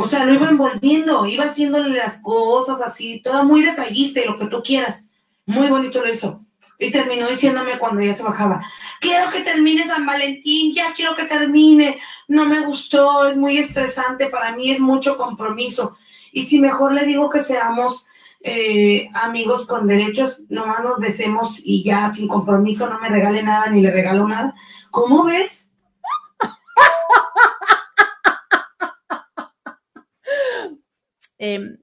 o sea, lo iba envolviendo, iba haciéndole las cosas así, toda muy detallista y lo que tú quieras. Muy bonito lo hizo. Y terminó diciéndome cuando ya se bajaba, quiero que termine San Valentín, ya quiero que termine, no me gustó, es muy estresante, para mí es mucho compromiso. Y si mejor le digo que seamos eh, amigos con derechos, nomás nos besemos y ya sin compromiso no me regale nada ni le regalo nada. ¿Cómo ves? Em,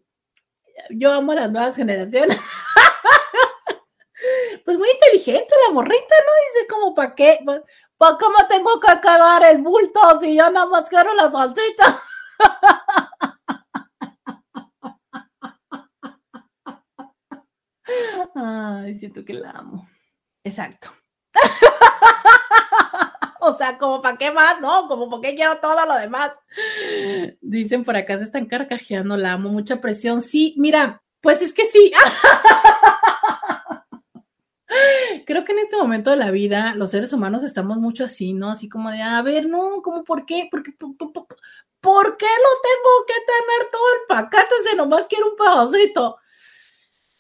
yo amo a las nuevas generaciones. pues muy inteligente la morrita, ¿no? Dice como, ¿para qué? Pues, ¿Para cómo tengo que quedar el bulto si yo nada más quiero la salsita? Ay, siento que la amo. Exacto. O sea, como para qué más, ¿no? Como para qué quiero todo lo demás. Dicen por acá, se están carcajeando, la amo, mucha presión. Sí, mira, pues es que sí. Creo que en este momento de la vida los seres humanos estamos mucho así, ¿no? Así como de, a ver, no, ¿cómo por qué? ¿Por qué, por, qué lo tengo que tener todo el paquete si nomás quiero un pedacito?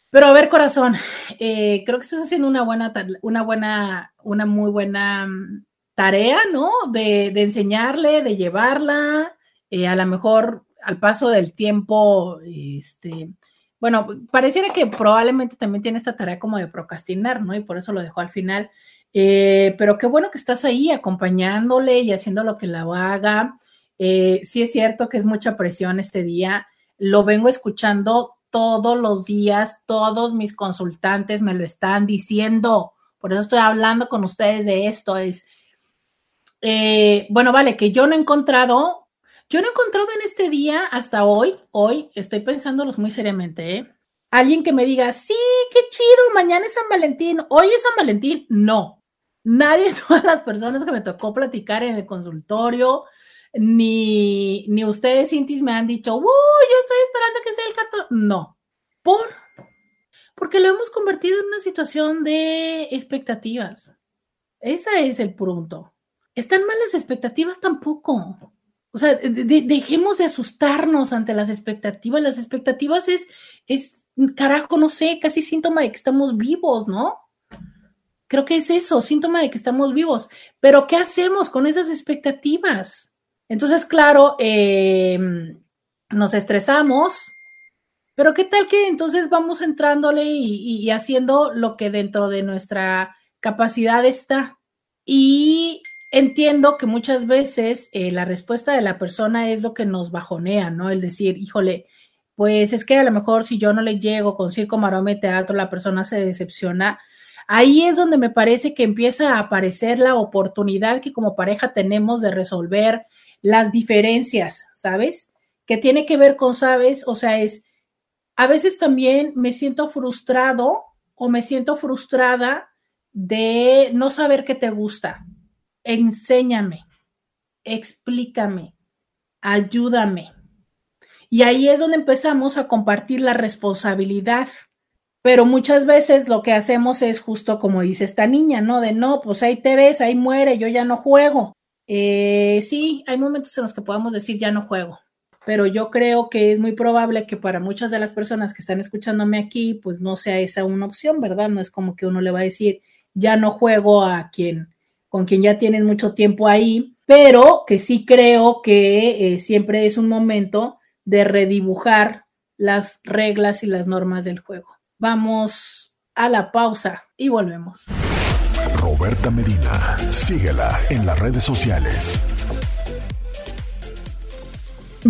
Pero a ver, corazón, eh, creo que estás haciendo una buena, una buena, una muy buena mm, tarea, ¿no? De, enseñarle, de llevarla, eh, a lo mejor al paso del tiempo, este, bueno, pareciera que probablemente también tiene esta tarea como de procrastinar, ¿no? Y por eso lo dejó al final. Eh, pero qué bueno que estás ahí acompañándole y haciendo lo que la haga. Eh, sí es cierto que es mucha presión este día. Lo vengo escuchando todos los días, todos mis consultantes me lo están diciendo. Por eso estoy hablando con ustedes de esto. Es, eh, bueno, vale, que yo no he encontrado, yo no he encontrado en este día hasta hoy, hoy, estoy pensándolos muy seriamente, ¿eh? Alguien que me diga, sí, qué chido, mañana es San Valentín, hoy es San Valentín. No, nadie, todas las personas que me tocó platicar en el consultorio, ni, ni ustedes, Intis, me han dicho, uy, yo estoy esperando que sea el 14. No, por, porque lo hemos convertido en una situación de expectativas. Ese es el punto están mal las expectativas tampoco. O sea, dejemos de asustarnos ante las expectativas. Las expectativas es, es, carajo, no sé, casi síntoma de que estamos vivos, ¿no? Creo que es eso, síntoma de que estamos vivos. Pero ¿qué hacemos con esas expectativas? Entonces, claro, em, nos estresamos, Pero qué tal que entonces vamos entrándole y, haciendo lo que dentro de nuestra capacidad está. Y entiendo que muchas veces eh, la respuesta de la persona es lo que nos bajonea, ¿no? El decir, híjole, pues es que a lo mejor si yo no le llego con circo, maroma y teatro, la persona se decepciona. Ahí es donde me parece que empieza a aparecer la oportunidad que como pareja tenemos de resolver las diferencias, ¿sabes? Que tiene que ver con, ¿sabes? O sea, es, a veces también me siento frustrado o me siento frustrada de no saber qué te gusta. Enséñame, explícame, ayúdame. Y ahí es donde empezamos a compartir la responsabilidad. Pero muchas veces lo que hacemos es justo como dice esta niña, ¿no? De no, pues ahí te ves, ahí muere, yo ya no juego. Eh, sí, hay momentos en los que podemos decir ya no juego, pero yo creo que es muy probable que para muchas de las personas que están escuchándome aquí, pues no sea esa una opción, ¿verdad? No es como que uno le va a decir, ya no juego a quien, con quien ya tienen mucho tiempo ahí, pero que sí creo que eh, siempre es un momento de redibujar las reglas y las normas del juego. Vamos a la pausa y volvemos. Roberta Medina, síguela en las redes sociales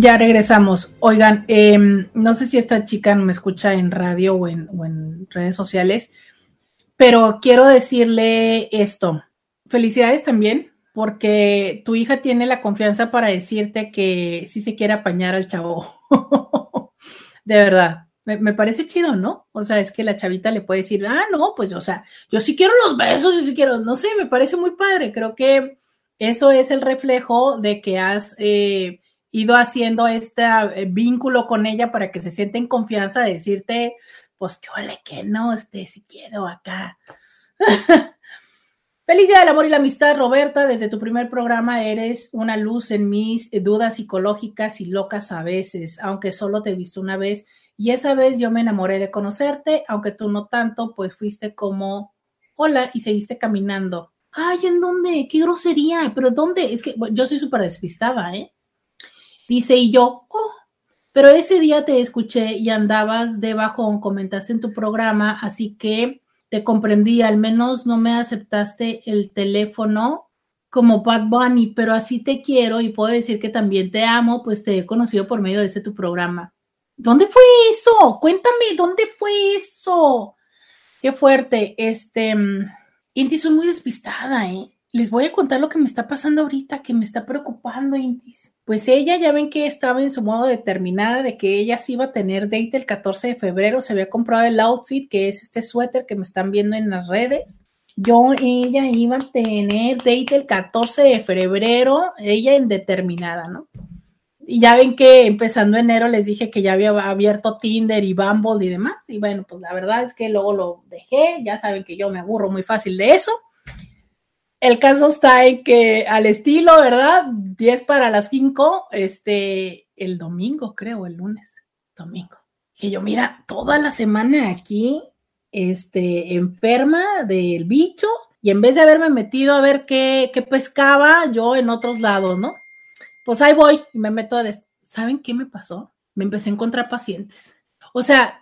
ya regresamos. Oigan, em, no sé si esta chica me escucha en radio o en, redes sociales, pero quiero decirle esto. Felicidades también, porque tu hija tiene la confianza para decirte que sí se quiere apañar al chavo. de verdad. Me, parece chido, ¿no? O sea, es que la chavita le puede decir, ah, no, pues, o sea, yo sí quiero los besos, yo sí quiero, no sé, me parece muy padre. Creo que eso es el reflejo de que has eh, ido haciendo este eh, vínculo con ella para que se sienta en confianza de decirte, pues que ole que no, este, si quiero acá. Feliz día del amor y la amistad, Roberta. Desde tu primer programa eres una luz en mis dudas psicológicas y locas a veces, aunque solo te he visto una vez. Y esa vez yo me enamoré de conocerte, aunque tú no tanto, pues fuiste como hola y seguiste caminando. Ay, ¿en dónde? Qué grosería, pero ¿dónde? Es que yo soy súper despistada, ¿eh? Dice, y yo, oh, pero ese día te escuché y andabas de bajón, comentaste en tu programa, así que te comprendí, al menos no me aceptaste el teléfono como Bad Bunny, pero así te quiero y puedo decir que también te amo, pues te he conocido por medio de ese tu programa. ¿Dónde fue eso? Cuéntame, ¿dónde fue eso? Qué fuerte. Este, mm, Inti, soy muy despistada, ¿eh? Les voy a contar lo que me está pasando ahorita, que me está preocupando, Intis pues ella ya ven que estaba en su modo determinada de que ella sí iba a tener date el 14 de febrero, se había comprado el outfit, que es este suéter que me están viendo en las redes. Yo, ella iba a tener date el 14 de febrero, ella en determinada, ¿no? Y ya ven que empezando enero les dije que ya había abierto Tinder y Bumble y demás. Y bueno, pues la verdad es que luego lo dejé. Ya saben que yo me aburro muy fácil de eso. El caso está en que al estilo, ¿verdad? 10 para las 5, este, el domingo, creo, el lunes, domingo. Que yo, mira, toda la semana aquí, este, enferma del bicho, y en vez de haberme metido a ver qué, qué pescaba, yo en otros lados, ¿no? Pues ahí voy y me meto a... ¿Saben qué me pasó? Me empecé a encontrar pacientes. O sea,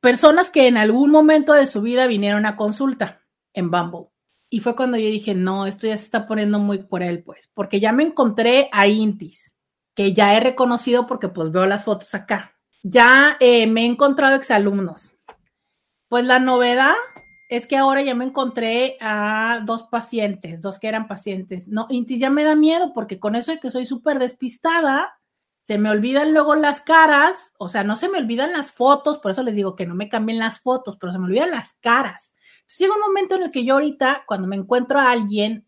personas que en algún momento de su vida vinieron a consulta en Bumble y fue cuando yo dije, no, esto ya se está poniendo muy él, pues, porque ya me encontré a Intis, que ya he reconocido porque pues veo las fotos acá. Ya eh, me he encontrado exalumnos. Pues la novedad es que ahora ya me encontré a dos pacientes, dos que eran pacientes. No, Intis ya me da miedo porque con eso de que soy súper despistada, se me olvidan luego las caras, o sea, no se me olvidan las fotos, por eso les digo que no me cambien las fotos, pero se me olvidan las caras llega un momento en el que yo ahorita, cuando me encuentro a alguien,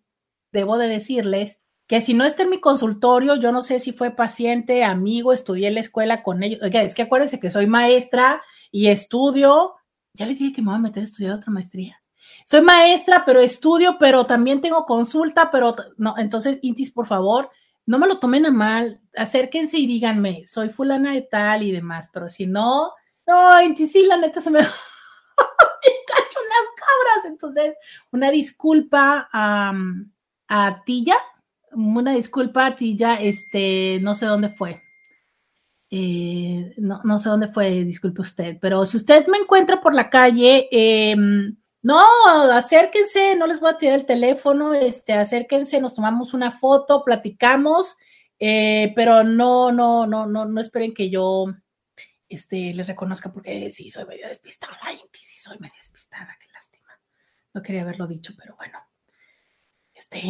debo de decirles que si no está en mi consultorio, yo no sé si fue paciente, amigo, estudié en la escuela con ellos. Oiga, es que acuérdense que soy maestra y estudio. Ya les dije que me voy a meter a estudiar otra maestría. Soy maestra, pero estudio, pero también tengo consulta, pero no, entonces, Intis, por favor, no me lo tomen a mal, acérquense y díganme, soy fulana de tal y demás, pero si no, no, Intis, sí, la neta se me cacho las cabras. Entonces, una disculpa a, a Tilla, una disculpa a Tilla, este, no sé dónde fue. Eh, no, no, sé dónde fue, disculpe usted, pero si usted me encuentra por la calle, em, no, acérquense, no les voy a tirar el teléfono, este, acérquense, nos tomamos una foto, platicamos, eh, pero no, no, no, no, no esperen que yo este, les reconozca porque sí soy medio despistada, sí soy medio. No quería haberlo dicho, pero bueno. Este,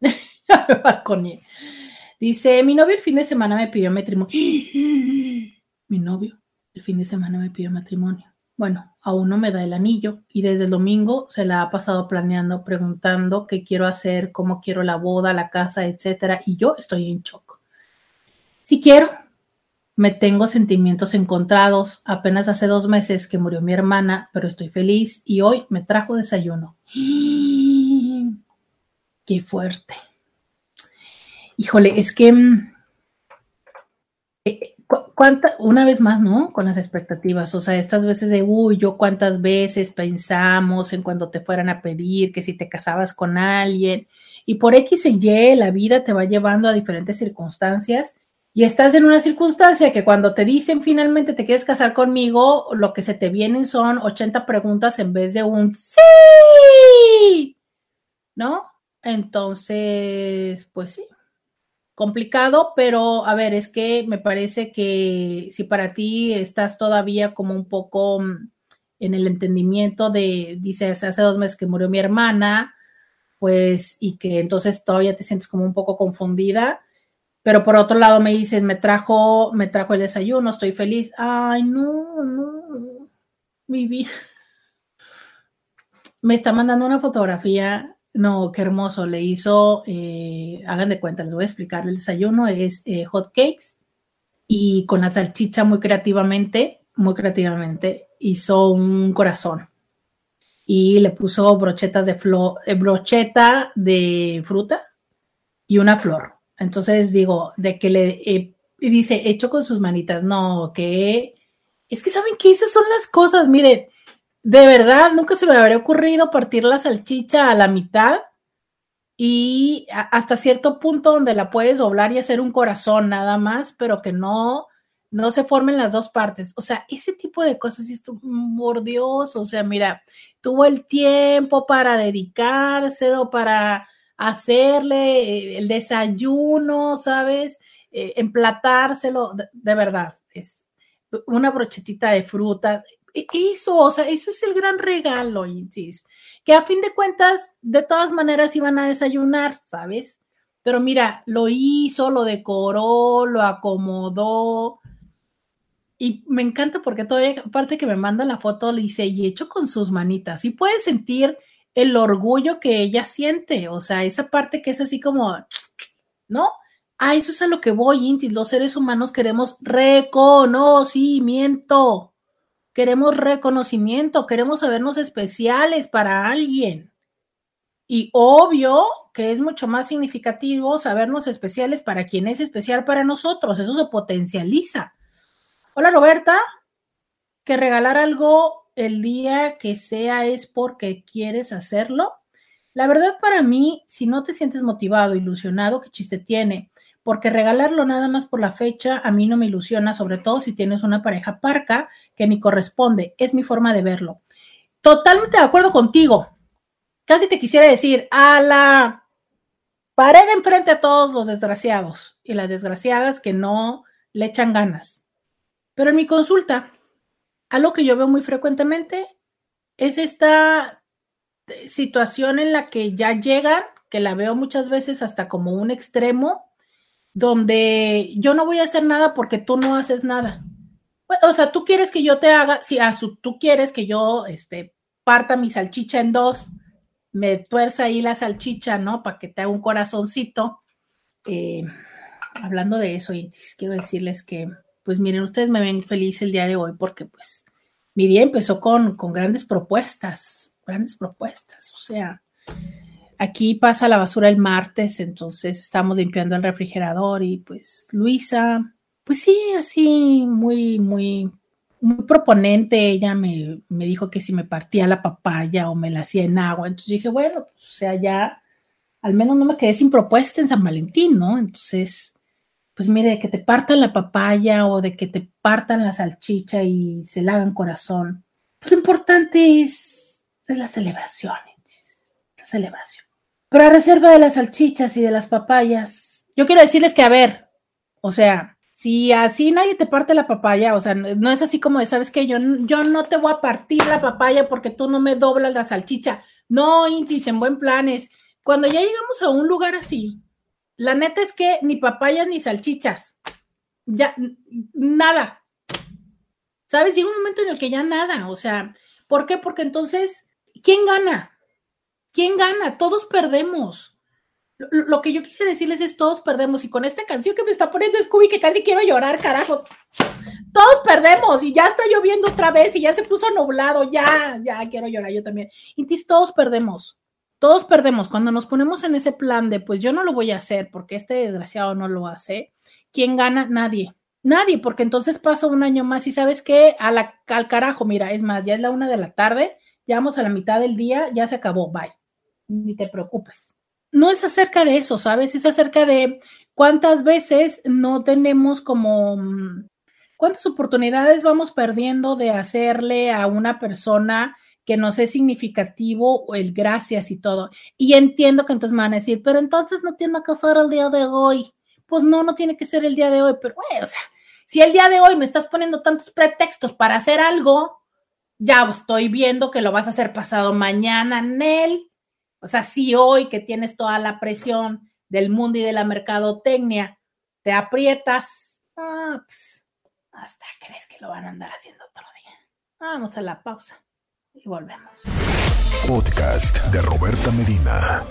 Dice, mi novio el fin de semana me pidió matrimonio. mi novio el fin de semana me pidió matrimonio. Bueno, aún no me da el anillo y desde el domingo se la ha pasado planeando, preguntando qué quiero hacer, cómo quiero la boda, la casa, etcétera, y yo estoy en shock. Si quiero, me tengo sentimientos encontrados. Apenas hace dos meses que murió mi hermana, pero estoy feliz y hoy me trajo desayuno. Qué fuerte. Híjole, es que mm, eh, ¿cuánta, una vez más, ¿no? Con las expectativas, o sea, estas veces de, uy, yo cuántas veces pensamos en cuando te fueran a pedir que si te casabas con alguien y por X y Y la vida te va llevando a diferentes circunstancias y estás en una circunstancia que cuando te dicen finalmente te quieres casar conmigo, lo que se te vienen son 80 preguntas en vez de un sí, ¿no? Entonces, pues sí, complicado, pero a ver, es que me parece que si para ti estás todavía como un poco mm, en el entendimiento de, dices, hace dos meses que murió mi hermana, pues, y que entonces todavía te sientes como un poco confundida, pero por otro lado me dices, me trajo, me trajo el desayuno, estoy feliz. Ay, no, no, mi vida. Me está mandando una fotografía no, qué hermoso. Le hizo, eh, hagan de cuenta, les voy a explicar. El desayuno es eh, hot cakes y con la salchicha muy creativamente, muy creativamente, hizo un corazón y le puso brochetas de flor, eh, brocheta de fruta y una flor. Entonces digo, de que le dice, hecho con sus manitas, no, que es que saben que esas son las cosas, miren, de verdad, nunca se me habría ocurrido partir la salchicha a la mitad y hasta cierto punto donde la puedes doblar y hacer un corazón nada más, pero que no, no se formen las dos partes. O sea, ese tipo de cosas, esto, por Dios, o sea, mira, tuvo el tiempo para dedicárselo, para hacerle eh, el desayuno, ¿sabes? Eh, emplatárselo, de verdad, es una brochetita de fruta, e-, eso, o sea, eso es el gran regalo, Intis, que a fin de cuentas, de todas maneras iban a desayunar, ¿sabes? Pero mira, lo hizo, lo decoró, lo acomodó. Y me encanta porque todavía, aparte que me manda la foto, le dice, y hecho con sus manitas. Y puedes sentir el orgullo que ella siente, o sea, esa parte que es así como, ¿no? Ah, eso es a lo que voy, Intis. Los seres humanos queremos reconocimiento. Queremos reconocimiento, queremos sabernos especiales para alguien. Y obvio que es mucho más significativo sabernos especiales para quien es especial para nosotros. Eso se potencializa. Hola Roberta, que regalar algo el día que sea es porque quieres hacerlo. La verdad para mí, si no te sientes motivado, ilusionado, ¿qué chiste tiene? porque regalarlo nada más por la fecha a mí no me ilusiona, sobre todo si tienes una pareja parca que ni corresponde. Es mi forma de verlo. Totalmente de acuerdo contigo. Casi te quisiera decir, a la pared enfrente a todos los desgraciados y las desgraciadas que no le echan ganas. Pero en mi consulta, algo que yo veo muy frecuentemente es esta situación en la que ya llegan, que la veo muchas veces hasta como un extremo, donde yo no voy a hacer nada porque tú no haces nada. O sea, tú quieres que yo te haga, si a tú quieres que yo este, parta mi salchicha en dos, me tuerza ahí la salchicha, ¿no? Para que te haga un corazoncito. Eh, hablando de eso, quiero decirles que, pues miren, ustedes me ven feliz el día de hoy porque pues mi día empezó con, con grandes propuestas, grandes propuestas, o sea, Aquí pasa la basura el martes, entonces estamos limpiando el refrigerador y pues Luisa, pues sí, así muy, muy, muy proponente. Ella me, dijo que si me partía la papaya o me la hacía en agua. Entonces dije, bueno, pues, o sea, ya al menos no me quedé sin propuesta en San Valentín, ¿no? Entonces, pues mire, de que te partan la papaya o de que te partan la salchicha y se la hagan corazón. Pues lo importante es, es la celebración, la celebración. Pero a reserva de las salchichas y de las papayas, yo quiero decirles que, a ver, o sea, si así nadie te parte la papaya, o sea, no es así como de, ¿sabes qué? Yo, yo no te voy a partir la papaya porque tú no me doblas la salchicha. No, Intis, en buen plan es, cuando ya llegamos a un lugar así, la neta es que ni papayas ni salchichas, ya, nada. ¿Sabes? Llega un momento en el que ya nada, o sea, ¿por qué? Porque entonces, ¿quién gana? ¿Quién gana? Todos perdemos. Lo, que yo quise decirles es todos perdemos. Y con esta canción que me está poniendo Scooby, que casi quiero llorar, carajo. Todos perdemos y ya está lloviendo otra vez y ya se puso nublado. Ya, ya quiero llorar yo también. Intis, todos perdemos. Todos perdemos. Cuando nos ponemos en ese plan de, pues yo no lo voy a hacer porque este desgraciado no lo hace. ¿Quién gana? Nadie. Nadie, porque entonces pasa un año más y sabes la, al carajo, mira, es más, ya es la una de la tarde, ya vamos a la mitad del día, ya se acabó, bye ni te preocupes. No es acerca de eso, ¿sabes? Es acerca de cuántas veces no tenemos como, mm, cuántas oportunidades vamos perdiendo de hacerle a una persona que nos es significativo el gracias y todo. Y entiendo que entonces me van a decir, pero entonces no tiene que ser el día de hoy. Pues no, no tiene que ser el día de hoy, pero güey, o sea, si el día de hoy me estás poniendo tantos pretextos para hacer algo, ya estoy viendo que lo vas a hacer pasado mañana, Nel. O sea, si hoy que tienes toda la presión del mundo y de la mercadotecnia, te aprietas, ah, pues, hasta crees que lo van a andar haciendo otro día. Vamos a la pausa y volvemos. Podcast de Roberta Medina.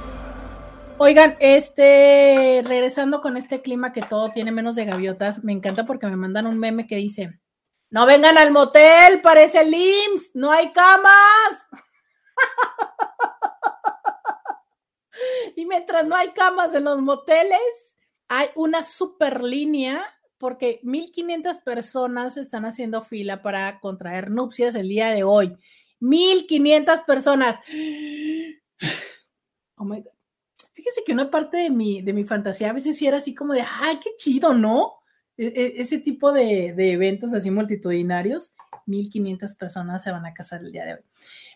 Oigan, este, regresando con este clima que todo tiene menos de gaviotas, me encanta porque me mandan un meme que dice, no vengan al motel, parece el IMSS, no hay camas. y mientras no hay camas en los moteles, hay una super línea porque 1500 personas están haciendo fila para contraer nupcias el día de hoy. 1500 personas. Oh my God. Fíjense que una parte de mi, de mi fantasía a veces sí era así como de, ay, qué chido, ¿no? E, e, ese tipo de, eventos así multitudinarios. 1500 personas se van a casar el día de hoy.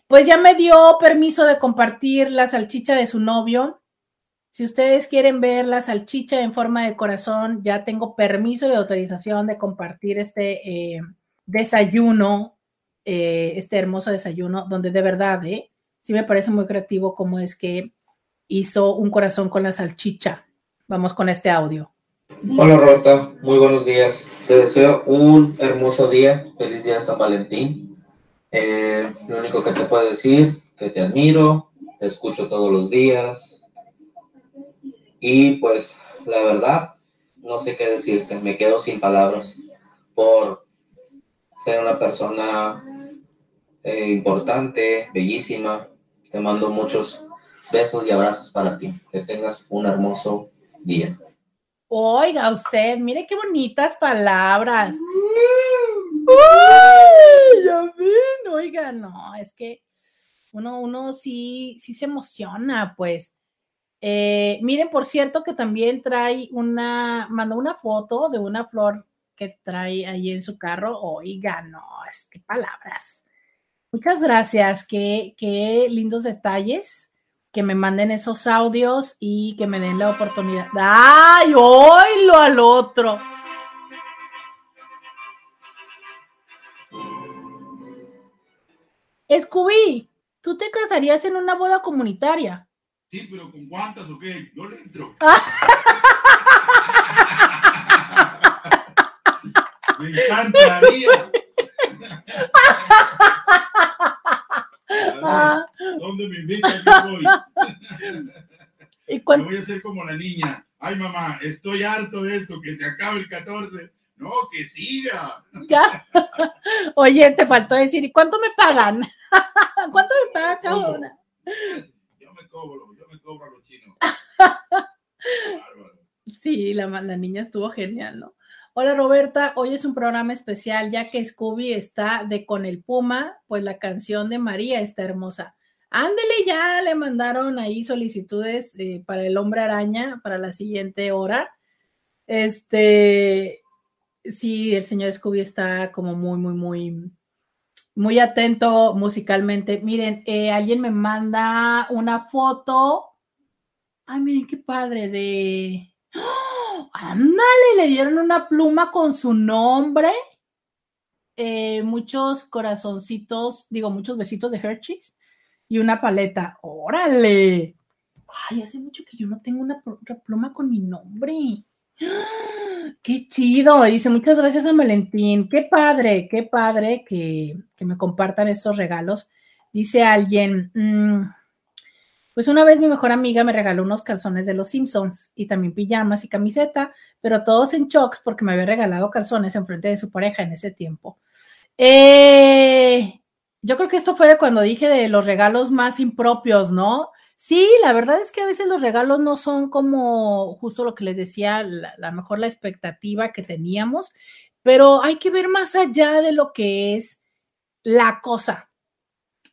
Pues ya me dio permiso de compartir la salchicha de su novio. Si ustedes quieren ver la salchicha en forma de corazón, ya tengo permiso y autorización de compartir este eh, desayuno, eh, este hermoso desayuno, donde de verdad, eh, sí me parece muy creativo cómo es que hizo un corazón con la salchicha. Vamos con este audio. Hola Roberta, muy buenos días. Te deseo un hermoso día. Feliz día San Valentín. Eh, lo único que te puedo decir, que te admiro, te escucho todos los días. Y pues la verdad, no sé qué decirte, me quedo sin palabras por ser una persona eh, importante, bellísima. Te mando muchos besos y abrazos para ti. Que tengas un hermoso día. Oiga usted, mire qué bonitas palabras. ya ven, oiga, no, es que uno, uno sí, sí se emociona, pues. Eh, miren, por cierto, que también trae una, mandó una foto de una flor que trae ahí en su carro. Oiga, no, es que palabras. Muchas gracias, qué, qué lindos detalles que me manden esos audios y que me den la oportunidad. ¡Ay, oílo al otro! Scooby, ¿tú te casarías en una boda comunitaria? Sí, pero ¿con cuántas o qué? Yo le entro. Me encantaría. ¿Dónde me invitan? Yo voy. ¿Y cuándo? voy a hacer como la niña. Ay, mamá, estoy harto de esto, que se acabe el 14. No, que siga. Ya. Oye, te faltó decir, ¿y cuánto me pagan? ¿Cuánto me paga cada una? Yo me cobro, yo me cobro a los chinos. sí, la, la niña estuvo genial, ¿no? Hola Roberta, hoy es un programa especial ya que Scooby está de Con el Puma, pues la canción de María está hermosa. Ándele ya, le mandaron ahí solicitudes eh, para el hombre araña para la siguiente hora. Este, sí, el señor Scooby está como muy, muy, muy, muy atento musicalmente. Miren, eh, alguien me manda una foto. Ay, miren qué padre de. ¡Oh! Ándale, le dieron una pluma con su nombre. Eh, muchos corazoncitos, digo, muchos besitos de Hershey's y una paleta. ¡Órale! Ay, hace mucho que yo no tengo una, pluma con mi nombre. ¡Qué chido! Dice, muchas gracias a Valentín. Qué padre, qué padre que, me compartan estos regalos. Dice alguien, mm, pues una vez mi mejor amiga me regaló unos calzones de los Simpsons y también pijamas y camiseta, pero todos en shocks porque me había regalado calzones en frente de su pareja en ese tiempo. Eh, yo creo que esto fue de cuando dije de los regalos más impropios, ¿no? Sí, la verdad es que a veces los regalos no son como justo lo que les decía, la, mejor la expectativa que teníamos, pero hay que ver más allá de lo que es la cosa.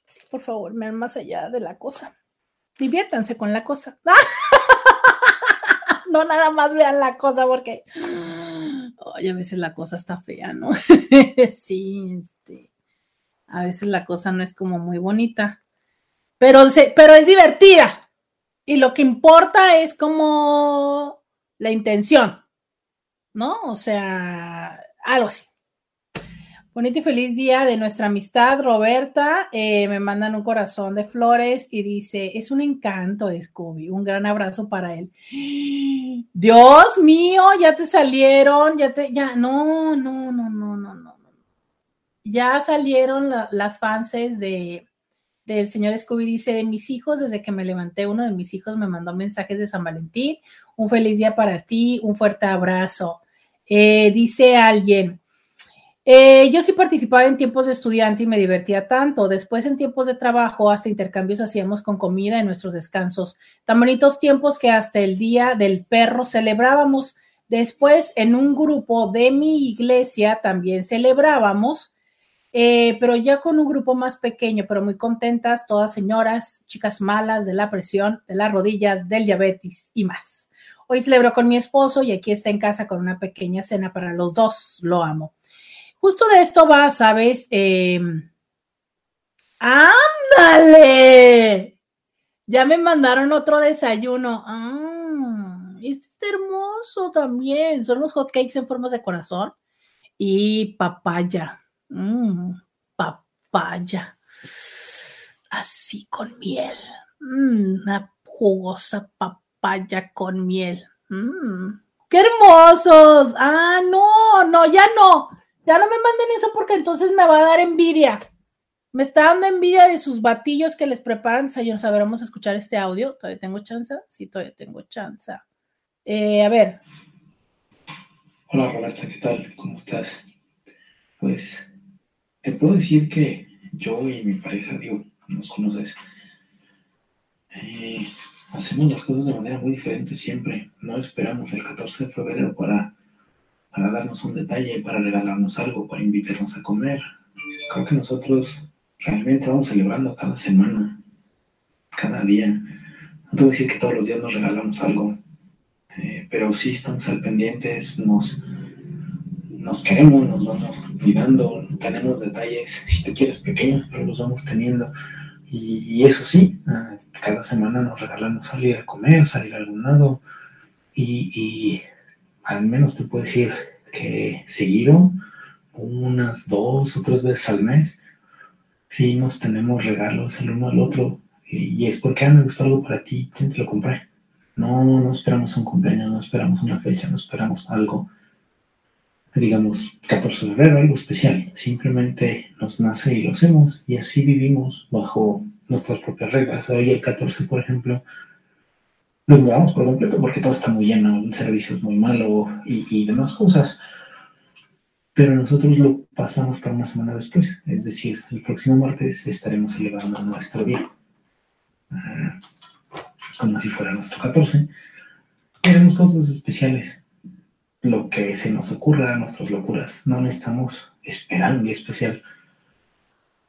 Sí, por favor, vean más allá de la cosa. Diviértanse con la cosa. no nada más vean la cosa porque ay, a veces la cosa está fea, ¿no? sí, este, a veces la cosa no es como muy bonita pero, pero es divertida. Y lo que importa es como la intención, ¿no? O sea, algo así. Bonito y feliz día de nuestra amistad, Roberta. Eh, me mandan un corazón de flores y dice, es un encanto, Scooby. Un gran abrazo para él. Dios mío, ya te salieron, ya te, ya, no, no, no, no, no, no. Ya salieron las fans de, del señor Scooby dice, de mis hijos, desde que me levanté, uno de mis hijos me mandó mensajes de San Valentín, un feliz día para ti, un fuerte abrazo. Eh, dice alguien, eh, yo sí participaba en tiempos de estudiante y me divertía tanto. Después en tiempos de trabajo, hasta intercambios hacíamos con comida en nuestros descansos. Tan bonitos tiempos que hasta el día del perro celebrábamos. Después en un grupo de mi iglesia también celebrábamos eh, pero ya con un grupo más pequeño, pero muy contentas, todas señoras, chicas malas de la presión, de las rodillas, del diabetes y más. Hoy celebro con mi esposo y aquí está en casa con una pequeña cena para los dos. Lo amo. Justo de esto va, ¿sabes? Em, ¡Ándale! Ya me mandaron otro desayuno. Ah, este está hermoso también. Son los hotcakes en formas de corazón y papaya. Mmm, papaya. Así con miel. Mm, una jugosa papaya con miel. Mm, ¡Qué hermosos! Ah, no, no, ya no. Ya no me manden eso porque entonces me va a dar envidia. Me está dando envidia de sus batillos que les preparan desayuno. A ver, vamos a escuchar este audio. ¿Todavía tengo chance? Sí, todavía tengo chance. Eh, a ver. Hola Roberta, ¿qué tal? ¿Cómo estás? Pues te puedo decir que yo y mi pareja, digo, nos conoces, eh, hacemos las cosas de manera muy diferente siempre. No esperamos el 14 de febrero para, para darnos un detalle, para regalarnos algo, para invitarnos a comer. Creo que nosotros realmente vamos celebrando cada semana, cada día. No te voy a decir que todos los días nos regalamos algo, eh, pero sí estamos al pendientes, nos nos queremos, nos vamos cuidando, tenemos detalles, si tú quieres, pequeños, pero los vamos teniendo. Y, eso sí, ah, cada semana nos regalamos salir a comer, salir a algún lado. Y, al menos te puedo decir que seguido, unas dos o tres veces al mes, sí nos tenemos regalos el uno al otro. Y, es porque, ah, me gustó algo para ti, ¿quién te lo compré? No, no esperamos un cumpleaños, no esperamos una fecha, no esperamos algo digamos, 14 de febrero, algo especial. Simplemente nos nace y lo hacemos y así vivimos bajo nuestras propias reglas. Hoy el 14, por ejemplo, lo ignoramos por completo porque todo está muy lleno, el servicio es muy malo y, demás cosas. Pero nosotros lo pasamos para una semana después, es decir, el próximo martes estaremos celebrando nuestro día, como si fuera nuestro 14. Haremos cosas especiales lo que se nos ocurra, nuestras locuras. No necesitamos esperar un día especial.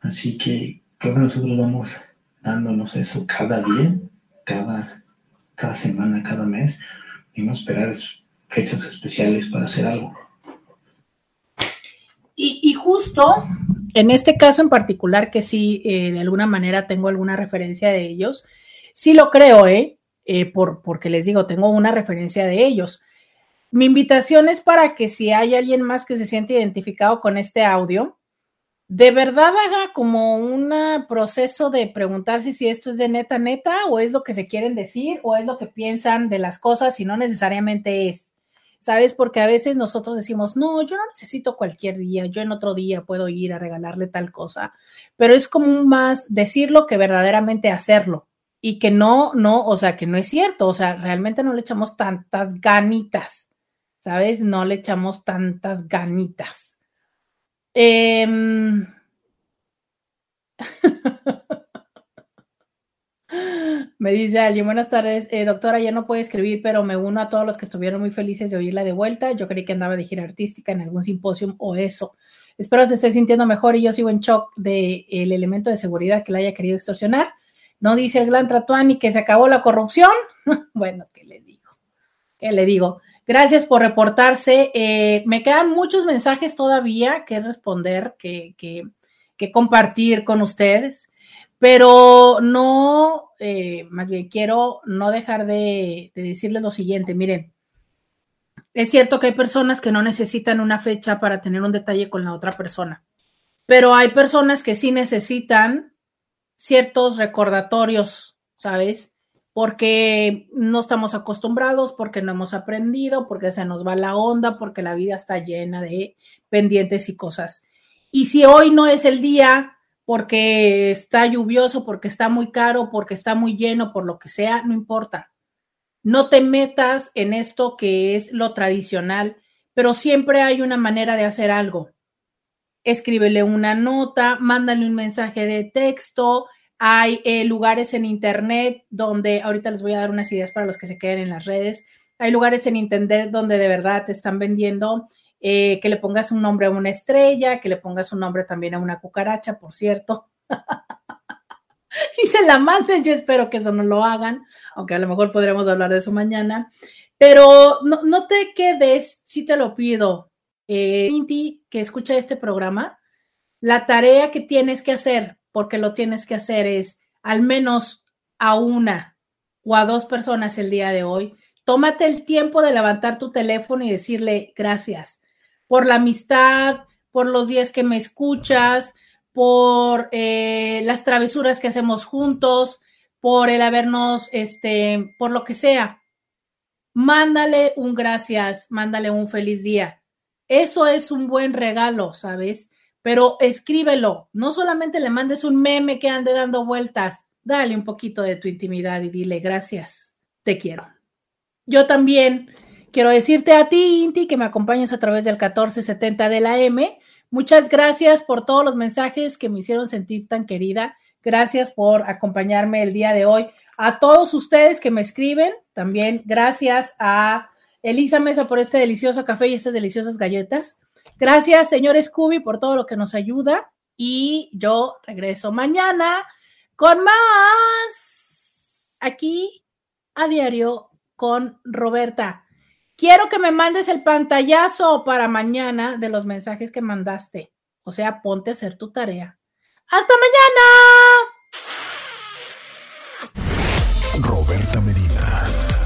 Así que creo que nosotros vamos dándonos eso cada día, cada, cada semana, cada mes. Y no esperar es fechas especiales para hacer algo. Y, justo en este caso en particular, que sí, eh, de alguna manera tengo alguna referencia de ellos, sí lo creo, ¿eh? eh por, porque les digo, tengo una referencia de ellos. Mi invitación es para que si hay alguien más que se siente identificado con este audio, de verdad haga como un proceso de preguntarse si esto es de neta, neta, o es lo que se quieren decir, o es lo que piensan de las cosas y no necesariamente es. ¿Sabes? Porque a veces nosotros decimos, no, yo no necesito cualquier día, yo en otro día puedo ir a regalarle tal cosa, pero es como más decirlo que verdaderamente hacerlo y que no, no, o sea, que no es cierto, o sea, realmente no le echamos tantas ganitas ¿sabes? No le echamos tantas ganitas. Em, me dice alguien, buenas tardes, eh, doctora, ya no puedo escribir, pero me uno a todos los que estuvieron muy felices de oírla de vuelta. Yo creí que andaba de gira artística en algún simposio o eso. Espero se esté sintiendo mejor y yo sigo en shock del el elemento de seguridad que la haya querido extorsionar. No dice el gran Tratuani que se acabó la corrupción. bueno, ¿qué le digo? ¿Qué le digo? Gracias por reportarse. Eh, me quedan muchos mensajes todavía que responder, que, compartir con ustedes, pero no, eh, más bien quiero no dejar de, de decirles lo siguiente. Miren, es cierto que hay personas que no necesitan una fecha para tener un detalle con la otra persona, pero hay personas que sí necesitan ciertos recordatorios, ¿sabes? Porque no estamos acostumbrados, porque no hemos aprendido, porque se nos va la onda, porque la vida está llena de pendientes y cosas. Y si hoy no es el día, porque está lluvioso, porque está muy caro, porque está muy lleno, por lo que sea, no importa. No te metas en esto que es lo tradicional, pero siempre hay una manera de hacer algo. Escríbele una nota, mándale un mensaje de texto, hay eh, lugares en Internet donde, ahorita les voy a dar unas ideas para los que se queden en las redes, hay lugares en Internet donde de verdad te están vendiendo eh, que le pongas un nombre a una estrella, que le pongas un nombre también a una cucaracha, por cierto. y se la manden, yo espero que eso no lo hagan, aunque a lo mejor podremos hablar de eso mañana. Pero no, te quedes, si te lo pido, eh, que escucha este programa, la tarea que tienes que hacer porque lo tienes que hacer es al menos a una o a dos personas el día de hoy. Tómate el tiempo de levantar tu teléfono y decirle gracias por la amistad, por los días que me escuchas, por eh, las travesuras que hacemos juntos, por el habernos, este, por lo que sea. Mándale un gracias, mándale un feliz día. Eso es un buen regalo, ¿sabes? Pero escríbelo. No solamente le mandes un meme que ande dando vueltas, dale un poquito de tu intimidad y dile gracias, te quiero. Yo también quiero decirte a ti, Inti, que me acompañes a través del 1470 de la M. Muchas gracias por todos los mensajes que me hicieron sentir tan querida. Gracias por acompañarme el día de hoy. A todos ustedes que me escriben, también gracias a Elisa Mesa por este delicioso café y estas deliciosas galletas. Gracias, señor Scooby, por todo lo que nos ayuda. Y yo regreso mañana con más aquí a diario con Roberta. Quiero que me mandes el pantallazo para mañana de los mensajes que mandaste. O sea, ponte a hacer tu tarea. ¡Hasta mañana!